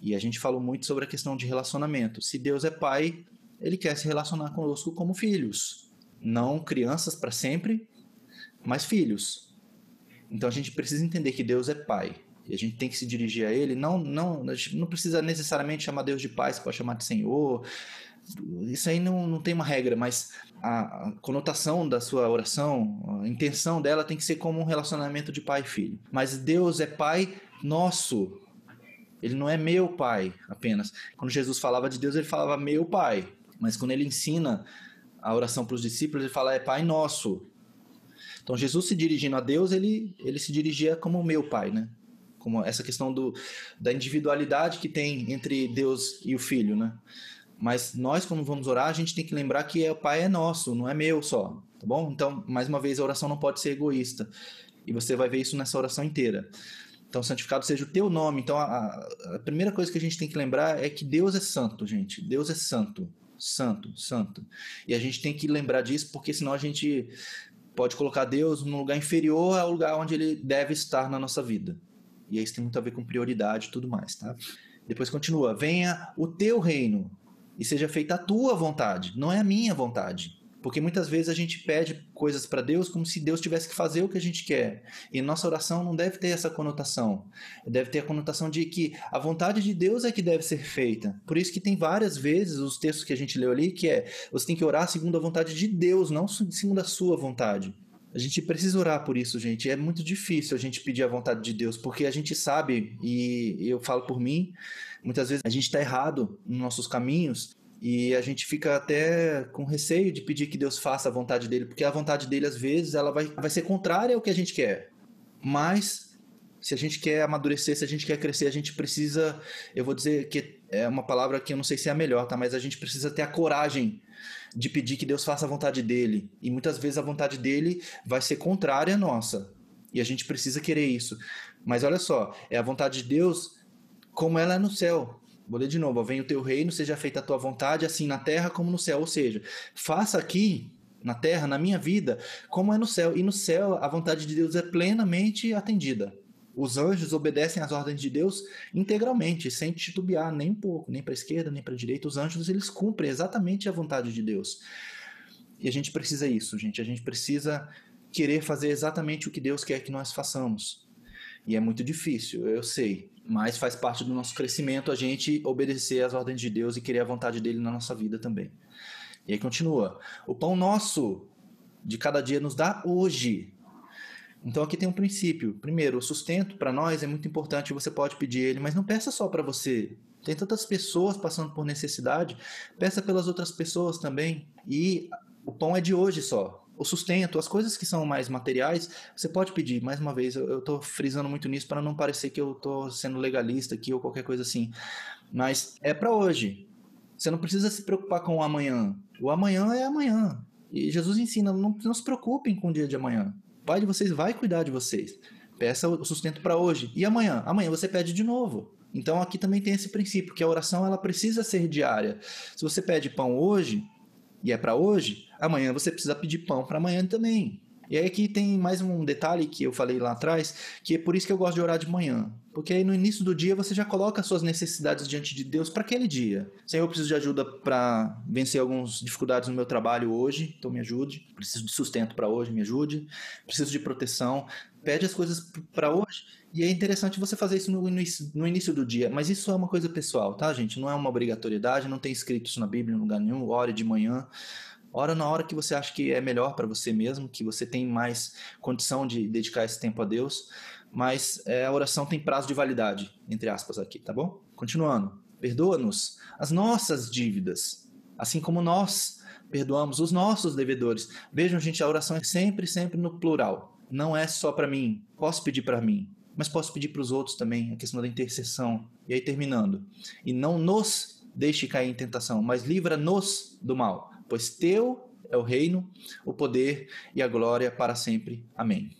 E a gente falou muito sobre a questão de relacionamento. Se Deus é Pai, ele quer se relacionar conosco como filhos. Não crianças para sempre, mas filhos. Então a gente precisa entender que Deus é Pai. E a gente tem que se dirigir a Ele. Não, não, a gente não precisa necessariamente chamar Deus de Pai, você pode chamar de Senhor. Isso aí não, não tem uma regra, mas a, a, conotação da sua oração, a intenção dela tem que ser como um relacionamento de pai e filho. Mas Deus é pai nosso. Ele não é meu pai apenas. Quando Jesus falava de Deus, ele falava meu pai. Mas quando ele ensina a oração para os discípulos, ele fala é pai nosso. Então Jesus se dirigindo a Deus, ele, ele se dirigia como meu pai, né? Como essa questão do, da individualidade que tem entre Deus e o filho, né? Mas nós, quando vamos orar, a gente tem que lembrar que o Pai é nosso, não é meu só, tá bom? Então, mais uma vez, a oração não pode ser egoísta. E você vai ver isso nessa oração inteira. Então, santificado seja o teu nome. Então, a, a primeira coisa que a gente tem que lembrar é que Deus é santo, gente. Deus é santo. Santo, santo. E a gente tem que lembrar disso, porque senão a gente pode colocar Deus num lugar inferior ao lugar onde ele deve estar na nossa vida. E isso tem muito a ver com prioridade e tudo mais, tá? Depois continua: venha o teu reino e seja feita a tua vontade, não é a minha vontade. Porque muitas vezes a gente pede coisas para Deus como se Deus tivesse que fazer o que a gente quer. E nossa oração não deve ter essa conotação. Deve ter a conotação de que a vontade de Deus é que deve ser feita. Por isso que tem várias vezes os textos que a gente leu ali que é você tem que orar segundo a vontade de Deus, não segundo a sua vontade. A gente precisa orar por isso, gente. É muito difícil a gente pedir a vontade de Deus, porque a gente sabe, e eu falo por mim, muitas vezes a gente está errado nos nossos caminhos e a gente fica até com receio de pedir que Deus faça a vontade dele, porque a vontade dele, às vezes, ela vai, vai ser contrária ao que a gente quer. Mas, se a gente quer amadurecer, se a gente quer crescer, a gente precisa, eu vou dizer que é uma palavra que eu não sei se é a melhor, tá? Mas a gente precisa ter a coragem de pedir que Deus faça a vontade dele. E muitas vezes a vontade dele vai ser contrária à nossa. E a gente precisa querer isso. Mas olha só, é a vontade de Deus como ela é no céu. Vou ler de novo: Venha o teu reino, seja feita a tua vontade, assim na terra como no céu. Ou seja, faça aqui na terra, na minha vida, como é no céu. E no céu a vontade de Deus é plenamente atendida. Os anjos obedecem às ordens de Deus integralmente, sem titubear nem um pouco, nem para a esquerda, nem para a direita. Os anjos eles cumprem exatamente a vontade de Deus. E a gente precisa isso, gente. A gente precisa querer fazer exatamente o que Deus quer que nós façamos. E é muito difícil, eu sei, mas faz parte do nosso crescimento a gente obedecer às ordens de Deus e querer a vontade dele na nossa vida também. E aí continua: O pão nosso de cada dia nos dá hoje. Então aqui tem um princípio. Primeiro, o sustento para nós é muito importante, você pode pedir ele, mas não peça só para você. Tem tantas pessoas passando por necessidade, peça pelas outras pessoas também. E o pão é de hoje só o sustento, as coisas que são mais materiais, você pode pedir. Mais uma vez, eu estou frisando muito nisso para não parecer que eu estou sendo legalista aqui ou qualquer coisa assim. Mas é para hoje. Você não precisa se preocupar com o amanhã. O amanhã é amanhã. E Jesus ensina: não, não se preocupem com o dia de amanhã. O Pai de vocês vai cuidar de vocês. Peça o sustento para hoje. E amanhã? Amanhã você pede de novo. Então aqui também tem esse princípio que a oração ela precisa ser diária. Se você pede pão hoje e é para hoje, amanhã você precisa pedir pão para amanhã também. E aí aqui tem mais um detalhe que eu falei lá atrás, que é por isso que eu gosto de orar de manhã. Porque aí no início do dia você já coloca as suas necessidades diante de Deus para aquele dia. Senhor, eu preciso de ajuda para vencer algumas dificuldades no meu trabalho hoje, então me ajude. Preciso de sustento para hoje, me ajude. Preciso de proteção. Pede as coisas para hoje. E é interessante você fazer isso no início, no início do dia. Mas isso é uma coisa pessoal, tá, gente? Não é uma obrigatoriedade, não tem escrito isso na Bíblia em lugar nenhum. Ore de manhã. Ora na hora que você acha que é melhor para você mesmo, que você tem mais condição de dedicar esse tempo a Deus, mas é, a oração tem prazo de validade, entre aspas aqui, tá bom? Continuando. Perdoa-nos as nossas dívidas, assim como nós perdoamos os nossos devedores. Vejam, gente, a oração é sempre, sempre no plural. Não é só para mim. Posso pedir para mim, mas posso pedir para os outros também, a questão da intercessão. E aí terminando. E não nos deixe cair em tentação, mas livra-nos do mal pois teu é o reino, o poder e a glória para sempre. Amém.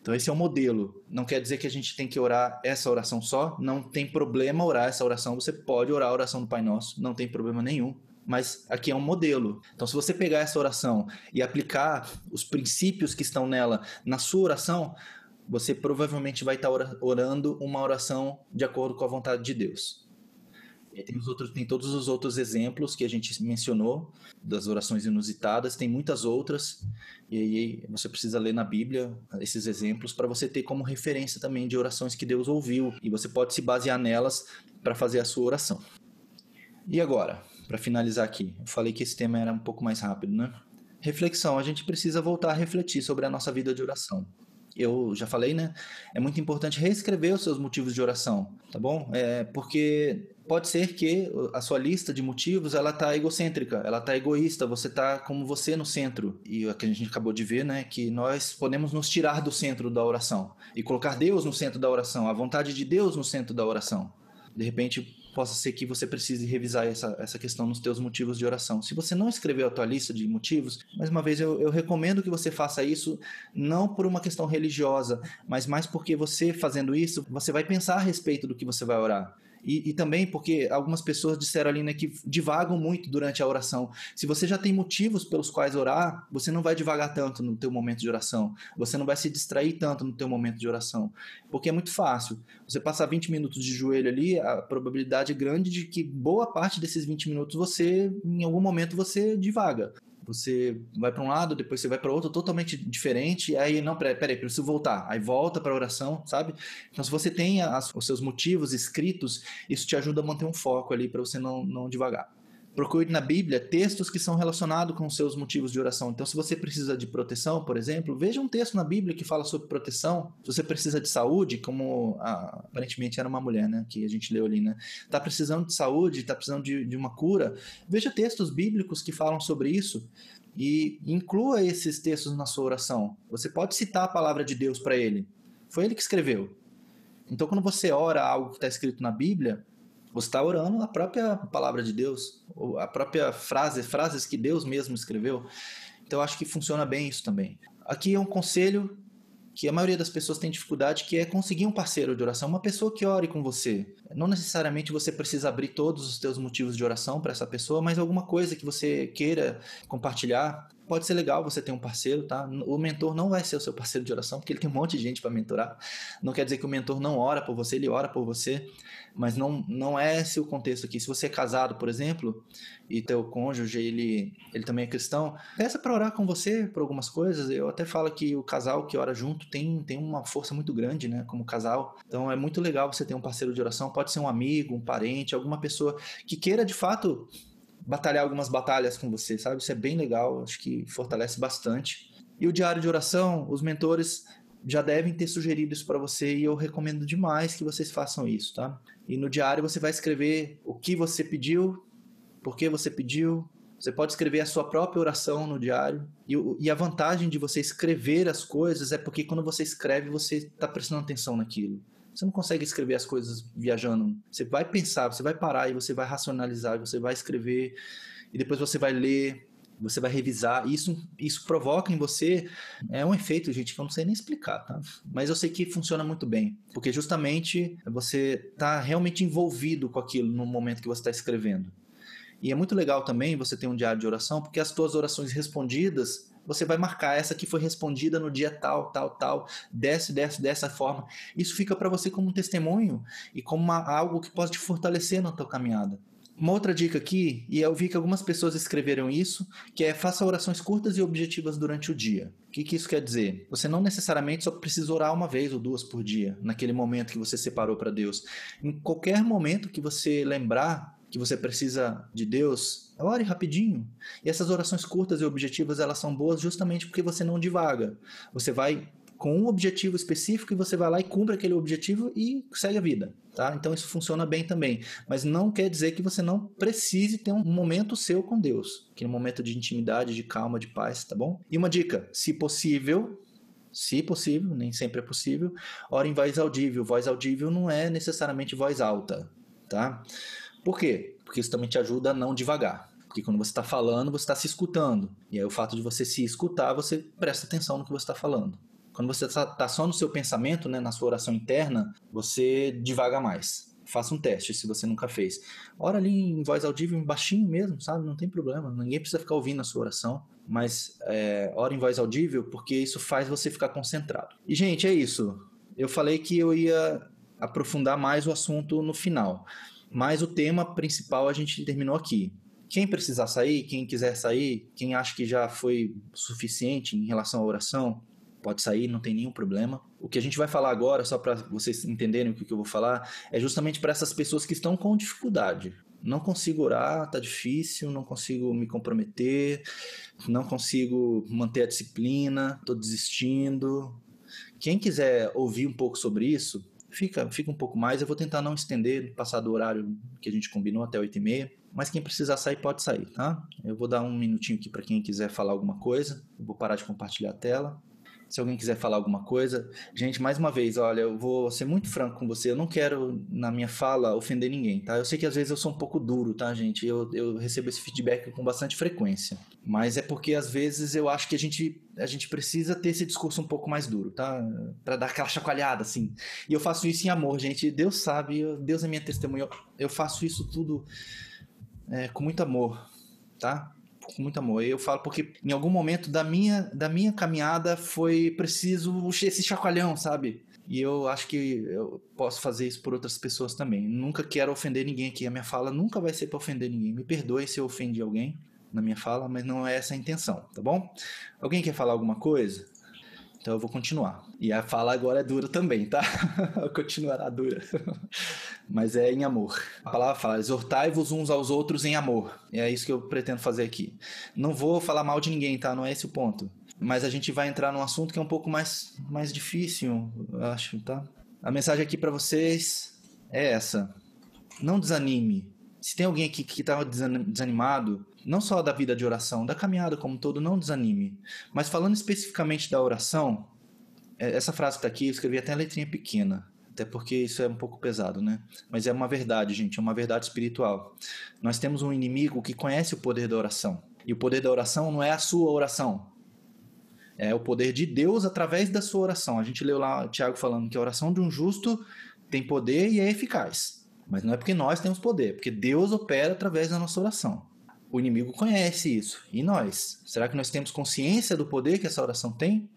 Então esse é o modelo. Não quer dizer que a gente tem que orar essa oração só. Não tem problema orar essa oração. Você pode orar a oração do Pai Nosso. Não tem problema nenhum. Mas aqui é um modelo. Então, se você pegar essa oração e aplicar os princípios que estão nela na sua oração, você provavelmente vai estar orando uma oração de acordo com a vontade de Deus. Tem, os outros, tem todos os outros exemplos que a gente mencionou das orações inusitadas, tem muitas outras, e aí você precisa ler na Bíblia esses exemplos para você ter como referência também de orações que Deus ouviu, e você pode se basear nelas para fazer a sua oração. E agora, para finalizar aqui, eu falei que esse tema era um pouco mais rápido, né? Reflexão, a gente precisa voltar a refletir sobre a nossa vida de oração eu já falei, né? É muito importante reescrever os seus motivos de oração, tá bom? É, porque pode ser que a sua lista de motivos ela tá egocêntrica, ela tá egoísta, você tá como você no centro. E o que a gente acabou de ver, né, que nós podemos nos tirar do centro da oração e colocar Deus no centro da oração, a vontade de Deus no centro da oração. De repente, possa ser que você precise revisar essa, essa questão nos teus motivos de oração. Se você não escreveu a tua lista de motivos, mais uma vez eu, eu recomendo que você faça isso não por uma questão religiosa, mas mais porque você fazendo isso, você vai pensar a respeito do que você vai orar. E, e, também porque algumas pessoas disseram ali né, que divagam muito durante a oração. Se você já tem motivos pelos quais orar, você não vai divagar tanto no teu momento de oração. Você não vai se distrair tanto no teu momento de oração. Porque é muito fácil. Você passar 20 minutos de joelho ali, a probabilidade é grande de que boa parte desses 20 minutos você, em algum momento, você divaga Você vai para um lado, depois você vai para outro totalmente diferente, aí, não, peraí, preciso voltar. Aí volta para a oração, sabe? Então, se você tem as, os seus motivos escritos, isso te ajuda a manter um foco ali para você não, não devagar. Procure na Bíblia textos que são relacionados com seus motivos de oração. Então, se você precisa de proteção, por exemplo, veja um texto na Bíblia que fala sobre proteção. Se você precisa de saúde, como ah, aparentemente era uma mulher, né? Que a gente leu ali, né? Tá precisando de saúde, tá precisando de, de uma cura. Veja textos bíblicos que falam sobre isso e inclua esses textos na sua oração. Você pode citar a palavra de Deus para ele. Foi ele que escreveu. Então, quando você ora algo que está escrito na Bíblia, você está orando a própria palavra de Deus, a própria frase, frases que Deus mesmo escreveu. Então acho que funciona bem isso também. Aqui é um conselho que a maioria das pessoas tem dificuldade, que é conseguir um parceiro de oração, uma pessoa que ore com você. Não necessariamente você precisa abrir todos os seus motivos de oração para essa pessoa, mas alguma coisa que você queira compartilhar, pode ser legal você ter um parceiro, tá? O mentor não vai ser o seu parceiro de oração, porque ele tem um monte de gente para mentorar. Não quer dizer que o mentor não ora por você, ele ora por você mas não, não é esse o contexto aqui. Se você é casado, por exemplo, e teu cônjuge, ele, ele também é cristão, peça para orar com você por algumas coisas. Eu até falo que o casal que ora junto tem, tem uma força muito grande, né, como casal. Então é muito legal você ter um parceiro de oração, pode ser um amigo, um parente, alguma pessoa que queira de fato batalhar algumas batalhas com você, sabe? Isso é bem legal, acho que fortalece bastante. E o diário de oração, os mentores já devem ter sugerido isso para você e eu recomendo demais que vocês façam isso, tá? E no diário você vai escrever o que você pediu, por que você pediu. Você pode escrever a sua própria oração no diário. E, e a vantagem de você escrever as coisas é porque quando você escreve, você está prestando atenção naquilo. Você não consegue escrever as coisas viajando. Você vai pensar, você vai parar e você vai racionalizar, você vai escrever e depois você vai ler você vai revisar, isso, isso provoca em você, é um efeito, gente, que eu não sei nem explicar, tá? Mas eu sei que funciona muito bem, porque justamente você está realmente envolvido com aquilo no momento que você está escrevendo. E é muito legal também você ter um diário de oração, porque as tuas orações respondidas, você vai marcar essa que foi respondida no dia tal, tal, tal, desse, desse, dessa forma. Isso fica para você como um testemunho e como uma, algo que pode te fortalecer na tua caminhada. Uma outra dica aqui, e eu vi que algumas pessoas escreveram isso, que é faça orações curtas e objetivas durante o dia. O que, que isso quer dizer? Você não necessariamente só precisa orar uma vez ou duas por dia, naquele momento que você separou para Deus. Em qualquer momento que você lembrar que você precisa de Deus, ore rapidinho. E essas orações curtas e objetivas, elas são boas justamente porque você não divaga. Você vai com um objetivo específico e você vai lá e cumpre aquele objetivo e segue a vida, tá? Então isso funciona bem também, mas não quer dizer que você não precise ter um momento seu com Deus, aquele momento de intimidade, de calma, de paz, tá bom? E uma dica, se possível, se possível, nem sempre é possível, ora em voz audível. Voz audível não é necessariamente voz alta, tá? Por quê? Porque isso também te ajuda a não devagar. Porque quando você está falando, você está se escutando. E aí o fato de você se escutar, você presta atenção no que você está falando. Quando você está tá só no seu pensamento, né, na sua oração interna, você divaga mais. Faça um teste se você nunca fez. Ora ali em voz audível, baixinho mesmo, sabe? Não tem problema. Ninguém precisa ficar ouvindo a sua oração. Mas é, ora em voz audível, porque isso faz você ficar concentrado. E, gente, é isso. Eu falei que eu ia aprofundar mais o assunto no final. Mas o tema principal a gente terminou aqui. Quem precisar sair, quem quiser sair, quem acha que já foi suficiente em relação à oração, pode sair, não tem nenhum problema. O que a gente vai falar agora, só para vocês entenderem o que eu vou falar, é justamente para essas pessoas que estão com dificuldade. Não consigo orar, tá difícil, não consigo me comprometer, não consigo manter a disciplina, tô desistindo. Quem quiser ouvir um pouco sobre isso, fica, fica um pouco mais. Eu vou tentar não estender, passar do horário que a gente combinou até 8 e meia. Mas quem precisar sair, pode sair, tá? Eu vou dar um minutinho aqui para quem quiser falar alguma coisa. Eu vou parar de compartilhar a tela. Se alguém quiser falar alguma coisa. Gente, mais uma vez, olha, eu vou ser muito franco com você. Eu não quero, na minha fala, ofender ninguém, tá? Eu sei que às vezes eu sou um pouco duro, tá, gente? Eu, eu recebo esse feedback com bastante frequência. Mas é porque às vezes eu acho que a gente, a gente precisa ter esse discurso um pouco mais duro, tá? Pra dar aquela chacoalhada, assim. E eu faço isso em amor, gente. Deus sabe, Deus é minha testemunha. Eu faço isso tudo é, com muito amor, tá? Com muito amor. Eu falo porque em algum momento da minha, da minha caminhada foi preciso esse chacoalhão, sabe? E eu acho que eu posso fazer isso por outras pessoas também. Nunca quero ofender ninguém aqui. A minha fala nunca vai ser para ofender ninguém. Me perdoe se eu ofendi alguém. na minha fala, mas não é essa a intenção, tá bom? Alguém quer falar alguma coisa? Então eu vou continuar. E a fala agora é dura também, tá? Continuará dura. Mas é em amor. A palavra fala: exortai-vos uns aos outros em amor. E é isso que eu pretendo fazer aqui. Não vou falar mal de ninguém, tá? Não é esse o ponto. Mas a gente vai entrar num assunto que é um pouco mais, mais difícil, eu acho, tá? A mensagem aqui para vocês é essa. Não desanime. Se tem alguém aqui que está desanimado, não só da vida de oração, da caminhada como um todo, não desanime. Mas falando especificamente da oração, é, essa frase que está aqui, eu escrevi até a letrinha pequena, até porque isso é um pouco pesado, né? Mas é uma verdade, gente, é uma verdade espiritual. Nós temos um inimigo que conhece o poder da oração. E o poder da oração não é a sua oração. É o poder de Deus através da sua oração. A gente leu lá Tiago falando que a oração de um justo tem poder e é eficaz. Mas não é porque nós temos poder, porque Deus opera através da nossa oração. O inimigo conhece isso. E nós? Será que nós temos consciência do poder que essa oração tem?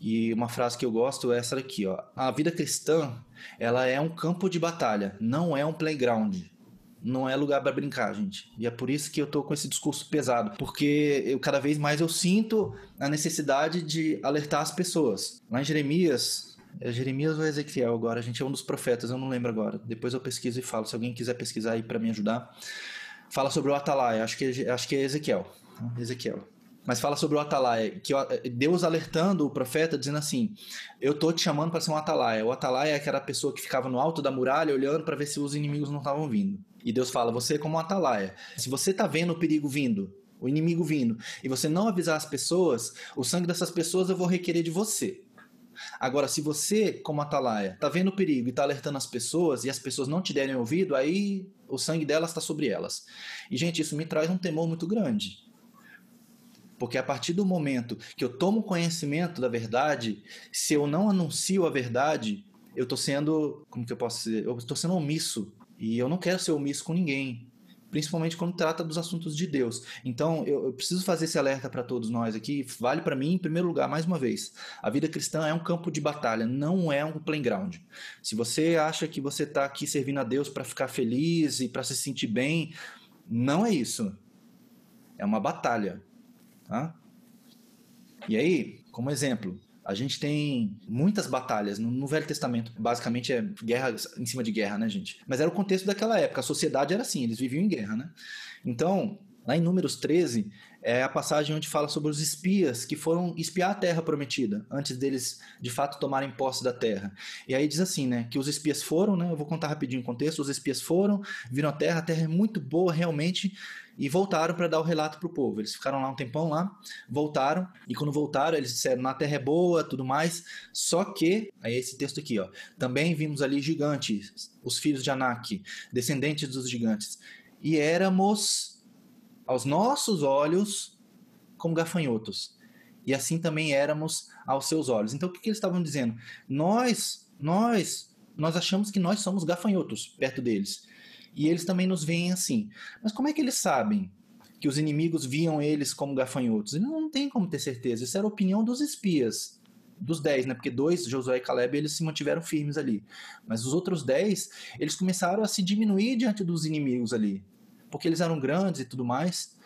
E uma frase que eu gosto é essa daqui, ó. A vida cristã, ela é um campo de batalha, não é um playground. Não é lugar para brincar, gente. E é por isso que eu tô com esse discurso pesado, porque eu cada vez mais eu sinto a necessidade de alertar as pessoas. Lá em Jeremias, é Jeremias ou Ezequiel agora, a gente é um dos profetas, eu não lembro agora. Depois eu pesquiso e falo, se alguém quiser pesquisar aí para me ajudar fala sobre o Atalaia, acho que, acho que é Ezequiel. Ezequiel. Mas fala sobre o Atalaia, que Deus alertando o profeta, dizendo assim: Eu tô te chamando para ser um Atalaia. O Atalaia é aquela pessoa que ficava no alto da muralha olhando para ver se os inimigos não estavam vindo. E Deus fala: Você é como um Atalaia. Se você tá vendo o perigo vindo, o inimigo vindo, e você não avisar as pessoas, o sangue dessas pessoas eu vou requerer de você. Agora, se você, como atalaia, tá vendo o perigo e tá alertando as pessoas e as pessoas não te derem ouvido, aí o sangue delas está sobre elas. E, gente, isso me traz um temor muito grande. Porque a partir do momento que eu tomo conhecimento da verdade, se eu não anuncio a verdade, eu estou sendo, como que eu posso dizer? Eu estou sendo omisso. E eu não quero ser omisso com ninguém principalmente quando trata dos assuntos de Deus. Então, eu, eu preciso fazer esse alerta para todos nós aqui. Vale para mim, em primeiro lugar, mais uma vez. A vida cristã é um campo de batalha, não é um playground. Se você acha que você está aqui servindo a Deus para ficar feliz e para se sentir bem, não é isso. É uma batalha. Tá? E aí, como exemplo, a gente tem muitas batalhas no, no, Velho Testamento. Basicamente é guerra em cima de guerra, né, gente? Mas era o contexto daquela época. A sociedade era assim, eles viviam em guerra, né? Então, lá em Números 13, é a passagem onde fala sobre os espias que foram espiar a terra prometida, antes deles de fato tomarem posse da terra. E aí diz assim, né, que os espias foram, né, eu vou contar rapidinho o contexto, os espias foram, viram a terra, a terra é muito boa realmente, e voltaram para dar o relato para o povo. Eles ficaram lá um tempão lá, voltaram, e quando voltaram, eles disseram: na terra é boa, tudo mais. Só que, aí esse texto aqui, ó, também vimos ali gigantes, os filhos de Anak, descendentes dos gigantes, e éramos, aos nossos olhos, como gafanhotos. E assim também éramos aos seus olhos. Então o que, que eles estavam dizendo? Nós, nós, nós achamos que nós somos gafanhotos perto deles. E eles também nos veem assim. Mas como é que eles sabem que os inimigos viam eles como gafanhotos? Eles não tem como ter certeza. Isso era a opinião dos espias. Dos dez, né? Porque dois, Josué e Caleb, eles se mantiveram firmes ali. Mas os outros dez, eles começaram a se diminuir diante dos inimigos ali. Porque eles eram grandes e tudo mais.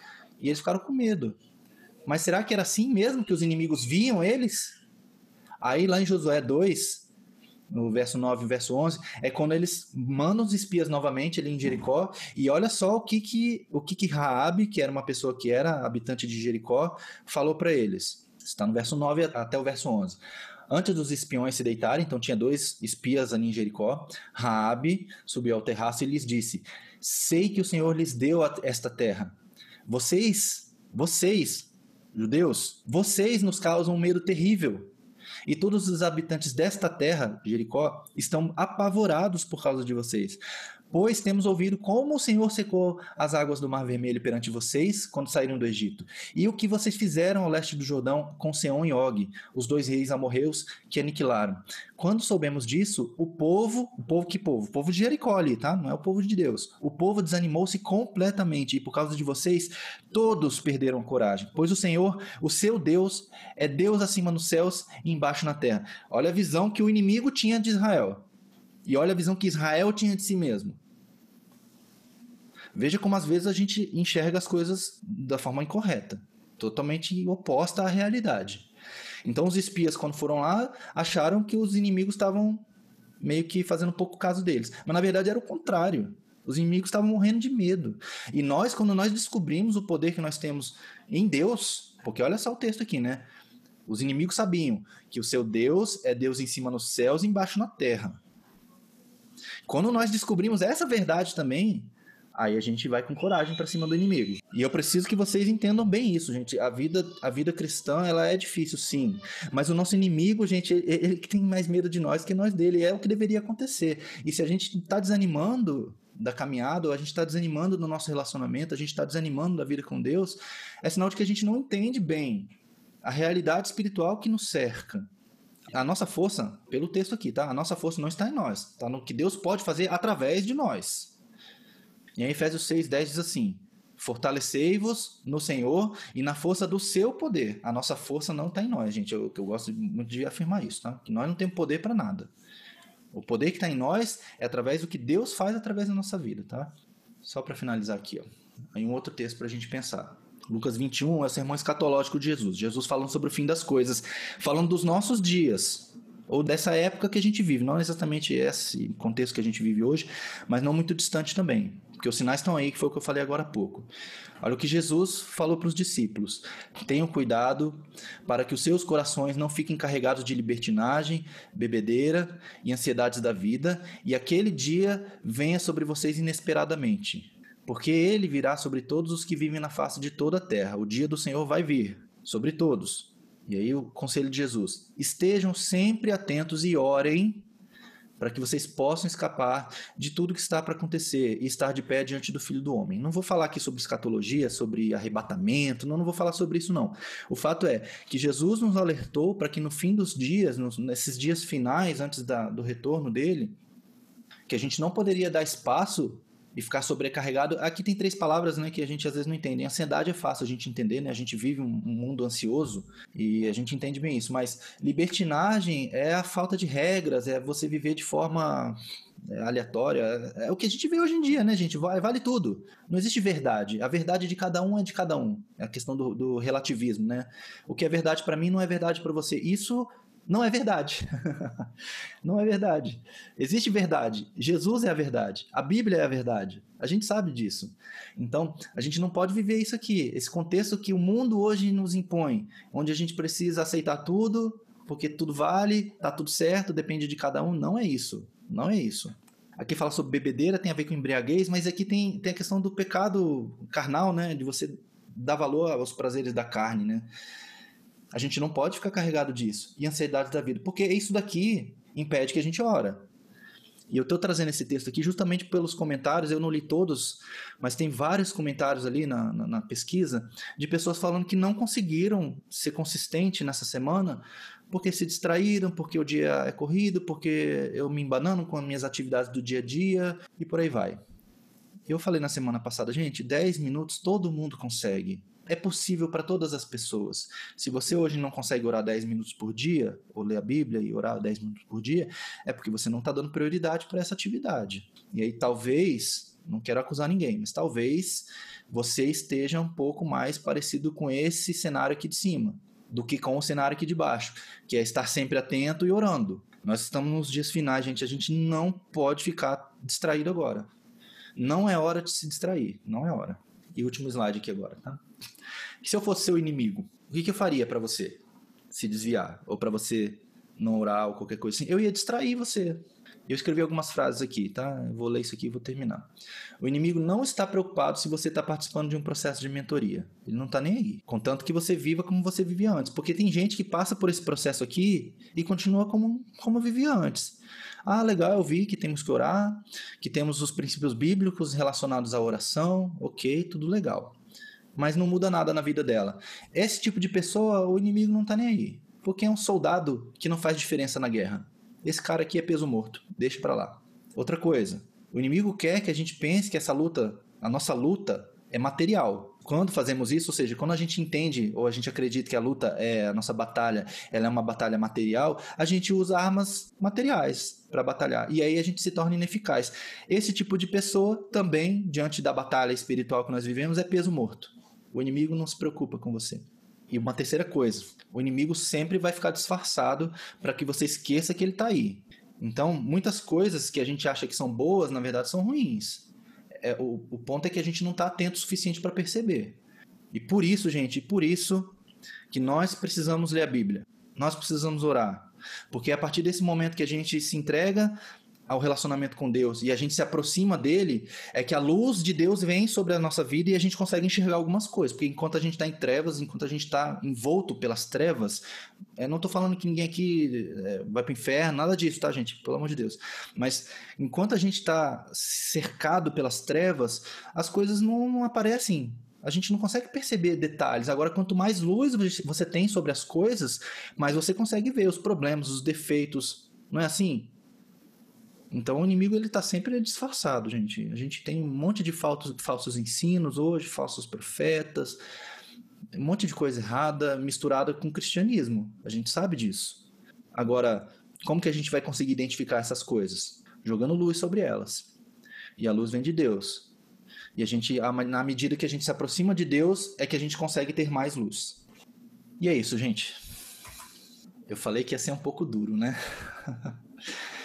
E eles ficaram com medo. Mas será que era assim mesmo que os inimigos viam eles? Aí lá em Josué 2, no verso 9 e verso 11, é quando eles mandam os espias novamente ali em Jericó, e olha só o que que, o que, que Raabe, que era uma pessoa que era habitante de Jericó, falou para eles. Está no verso 9 até o verso 11. Antes dos espiões se deitarem, então tinha dois espias ali em Jericó, Raabe subiu ao terraço e lhes disse: Sei que o Senhor lhes deu esta terra. Vocês, vocês, judeus, vocês nos causam um medo terrível e todos os habitantes desta terra, Jericó, estão apavorados por causa de vocês. Pois temos ouvido como o Senhor secou as águas do Mar Vermelho perante vocês quando saíram do Egito, e o que vocês fizeram ao leste do Jordão com Seom e Og, os dois reis amorreus que aniquilaram. Quando soubemos disso, o povo, o povo que povo? O povo de Jericó ali, tá? Não é o povo de Deus. O povo desanimou-se completamente, e por causa de vocês, todos perderam coragem. Pois o Senhor, o seu Deus, é Deus acima nos céus e embaixo na terra. Olha a visão que o inimigo tinha de Israel. E olha a visão que Israel tinha de si mesmo. Veja como às vezes a gente enxerga as coisas da forma incorreta, totalmente oposta à realidade. Então os espias, quando foram lá, acharam que os inimigos estavam meio que fazendo pouco caso deles. Mas na verdade era o contrário. Os inimigos estavam morrendo de medo. E nós, quando nós descobrimos o poder que nós temos em Deus, porque olha só o texto aqui, né? Os inimigos sabiam que o seu Deus é Deus em cima nos céus e embaixo na terra. Quando nós descobrimos essa verdade também, aí a gente vai com coragem para cima do inimigo. E eu preciso que vocês entendam bem isso, gente. A vida, a vida cristã, ela é difícil, sim. Mas o nosso inimigo, gente, ele, ele tem mais medo de nós que nós dele. É o que deveria acontecer. E se a gente está desanimando da caminhada, ou a gente está desanimando do nosso relacionamento, a gente está desanimando da vida com Deus, é sinal de que a gente não entende bem a realidade espiritual que nos cerca. A nossa força, pelo texto aqui, tá? A nossa força não está em nós, está no que Deus pode fazer através de nós. E aí Efésios 6, 10 diz assim: Fortalecei-vos no Senhor e na força do seu poder. A nossa força não está em nós, gente. Eu, eu gosto muito de afirmar isso, tá? Que nós não temos poder para nada. O poder que está em nós é através do que Deus faz através da nossa vida, tá? Só para finalizar aqui, ó. Aí um outro texto para a gente pensar. Lucas 21 é o sermão escatológico de Jesus. Jesus falando sobre o fim das coisas, falando dos nossos dias, ou dessa época que a gente vive, não exatamente esse contexto que a gente vive hoje, mas não muito distante também, porque os sinais estão aí, que foi o que eu falei agora há pouco. Olha o que Jesus falou para os discípulos: tenham cuidado para que os seus corações não fiquem carregados de libertinagem, bebedeira e ansiedades da vida, e aquele dia venha sobre vocês inesperadamente. Porque ele virá sobre todos os que vivem na face de toda a terra. O dia do Senhor vai vir sobre todos. E aí o conselho de Jesus: estejam sempre atentos e orem para que vocês possam escapar de tudo que está para acontecer e estar de pé diante do Filho do Homem. Não vou falar aqui sobre escatologia, sobre arrebatamento, não, não vou falar sobre isso não. O fato é que Jesus nos alertou para que no fim dos dias, nos, nesses dias finais, antes da, do retorno dele, que a gente não poderia dar espaço e ficar sobrecarregado. Aqui tem três palavras né, que a gente às vezes não entende. Ansiedade é fácil a gente entender, né? A gente vive um, mundo ansioso e a gente entende bem isso. Mas libertinagem é a falta de regras, é você viver de forma é, aleatória. É o que a gente vê hoje em dia, né, gente? Vale, tudo. Não existe verdade. A verdade de cada um é de cada um. É a questão do, do relativismo, né? O que é verdade para mim não é verdade para você. Isso não é verdade. não é verdade. Existe verdade. Jesus é a verdade. A Bíblia é a verdade. A gente sabe disso. Então, a gente não pode viver isso aqui, esse contexto que o mundo hoje nos impõe, onde a gente precisa aceitar tudo, porque tudo vale, tá tudo certo, depende de cada um. Não é isso. Não é isso. Aqui fala sobre bebedeira, tem a ver com embriaguez, mas aqui tem, tem a questão do pecado carnal, né? De você dar valor aos prazeres da carne, né? A gente não pode ficar carregado disso. E ansiedade da vida. Porque isso daqui impede que a gente ora. E eu estou trazendo esse texto aqui justamente pelos comentários, eu não li todos, mas tem vários comentários ali na, na, na, pesquisa de pessoas falando que não conseguiram ser consistente nessa semana porque se distraíram, porque o dia é corrido, porque eu me embanando com as minhas atividades do dia a dia e por aí vai. Eu falei na semana passada, gente, 10 minutos todo mundo consegue é possível para todas as pessoas. Se você hoje não consegue orar 10 minutos por dia, ou ler a Bíblia e orar 10 minutos por dia, é porque você não está dando prioridade para essa atividade. E aí talvez, não quero acusar ninguém, mas talvez você esteja um pouco mais parecido com esse cenário aqui de cima do que com o cenário aqui de baixo, que é estar sempre atento e orando. Nós estamos nos dias finais, gente, a gente não pode ficar distraído agora. Não é hora de se distrair, não é hora. E último slide aqui agora, tá? se eu fosse seu inimigo, o que, que eu faria para você se desviar? Ou para você não orar ou qualquer coisa assim? Eu ia distrair você. Eu escrevi algumas frases aqui, tá? Eu vou ler isso aqui e vou terminar. O inimigo não está preocupado se você está participando de um processo de mentoria. Ele não está nem aí. Contanto que você viva como você vivia antes. Porque tem gente que passa por esse processo aqui e continua como, como vivia antes. Ah, legal, eu vi que temos que orar, que temos os princípios bíblicos relacionados à oração. Ok, tudo legal mas não muda nada na vida dela. Esse tipo de pessoa, o inimigo não tá nem aí. Porque é um soldado que não faz diferença na guerra. Esse cara aqui é peso morto, deixa para lá. Outra coisa, o inimigo quer que a gente pense que essa luta, a nossa luta, é material. Quando fazemos isso, ou seja, quando a gente entende ou a gente acredita que a luta é a nossa batalha, ela é uma batalha material, a gente usa armas materiais para batalhar. E aí a gente se torna ineficaz. Esse tipo de pessoa também, diante da batalha espiritual que nós vivemos, é peso morto. O inimigo não se preocupa com você. E uma terceira coisa, o inimigo sempre vai ficar disfarçado para que você esqueça que ele está aí. Então, muitas coisas que a gente acha que são boas, na verdade, são ruins. É, o, o ponto é que a gente não está atento o suficiente para perceber. E por isso, gente, por isso que nós precisamos ler a Bíblia. Nós precisamos orar. Porque é a partir desse momento que a gente se entrega ao relacionamento com Deus e a gente se aproxima dele, é que a luz de Deus vem sobre a nossa vida e a gente consegue enxergar algumas coisas. Porque enquanto a gente está em trevas, enquanto a gente está envolto pelas trevas, eu não estou falando que ninguém aqui é, vai para o inferno, nada disso, tá, gente? Pelo amor de Deus. Mas enquanto a gente está cercado pelas trevas, as coisas não aparecem a gente não consegue perceber detalhes. Agora, quanto mais luz você tem sobre as coisas, mais você consegue ver os problemas, os defeitos. Não é assim? Então o inimigo ele está sempre disfarçado, gente. A gente tem um monte de falsos, falsos ensinos hoje, falsos profetas, um monte de coisa errada misturada com o cristianismo. A gente sabe disso. Agora, como que a gente vai conseguir identificar essas coisas? Jogando luz sobre elas. E a luz vem de Deus. E a gente, na medida que a gente se aproxima de Deus, é que a gente consegue ter mais luz. E é isso, gente. Eu falei que ia ser um pouco duro, né?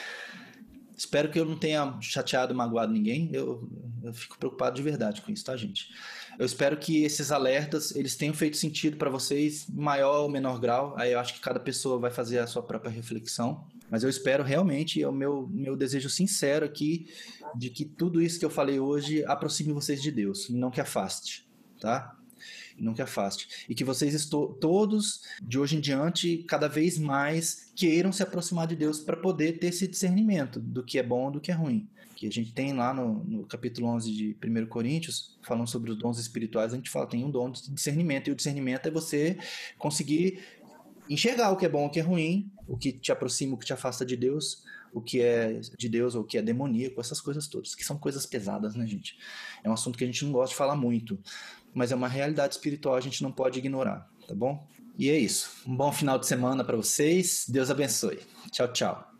Espero que eu não tenha chateado, magoado ninguém. Eu, eu fico preocupado de verdade com isso, tá, gente? Eu espero que esses alertas eles tenham feito sentido para vocês, maior ou menor grau. Aí eu acho que cada pessoa vai fazer a sua própria reflexão. Mas eu espero realmente, é o meu, meu desejo sincero aqui, de que tudo isso que eu falei hoje aproxime vocês de Deus e não que afaste, tá? Que afaste. E que vocês todos, de hoje em diante, cada vez mais queiram se aproximar de Deus para poder ter esse discernimento do que é bom e do que é ruim. Que a gente tem lá no, no capítulo 11 de 1 Coríntios, falando sobre os dons espirituais, a gente fala tem um dom de discernimento, e o discernimento é você conseguir enxergar o que é bom o que é ruim, o que te aproxima, o que te afasta de Deus, o que é de Deus ou o que é demoníaco, essas coisas todas, que são coisas pesadas, né, gente? É um assunto que a gente não gosta de falar muito, mas é uma realidade espiritual, a gente não pode ignorar, tá bom? E é isso. Um bom final de semana para vocês. Deus abençoe. Tchau, tchau.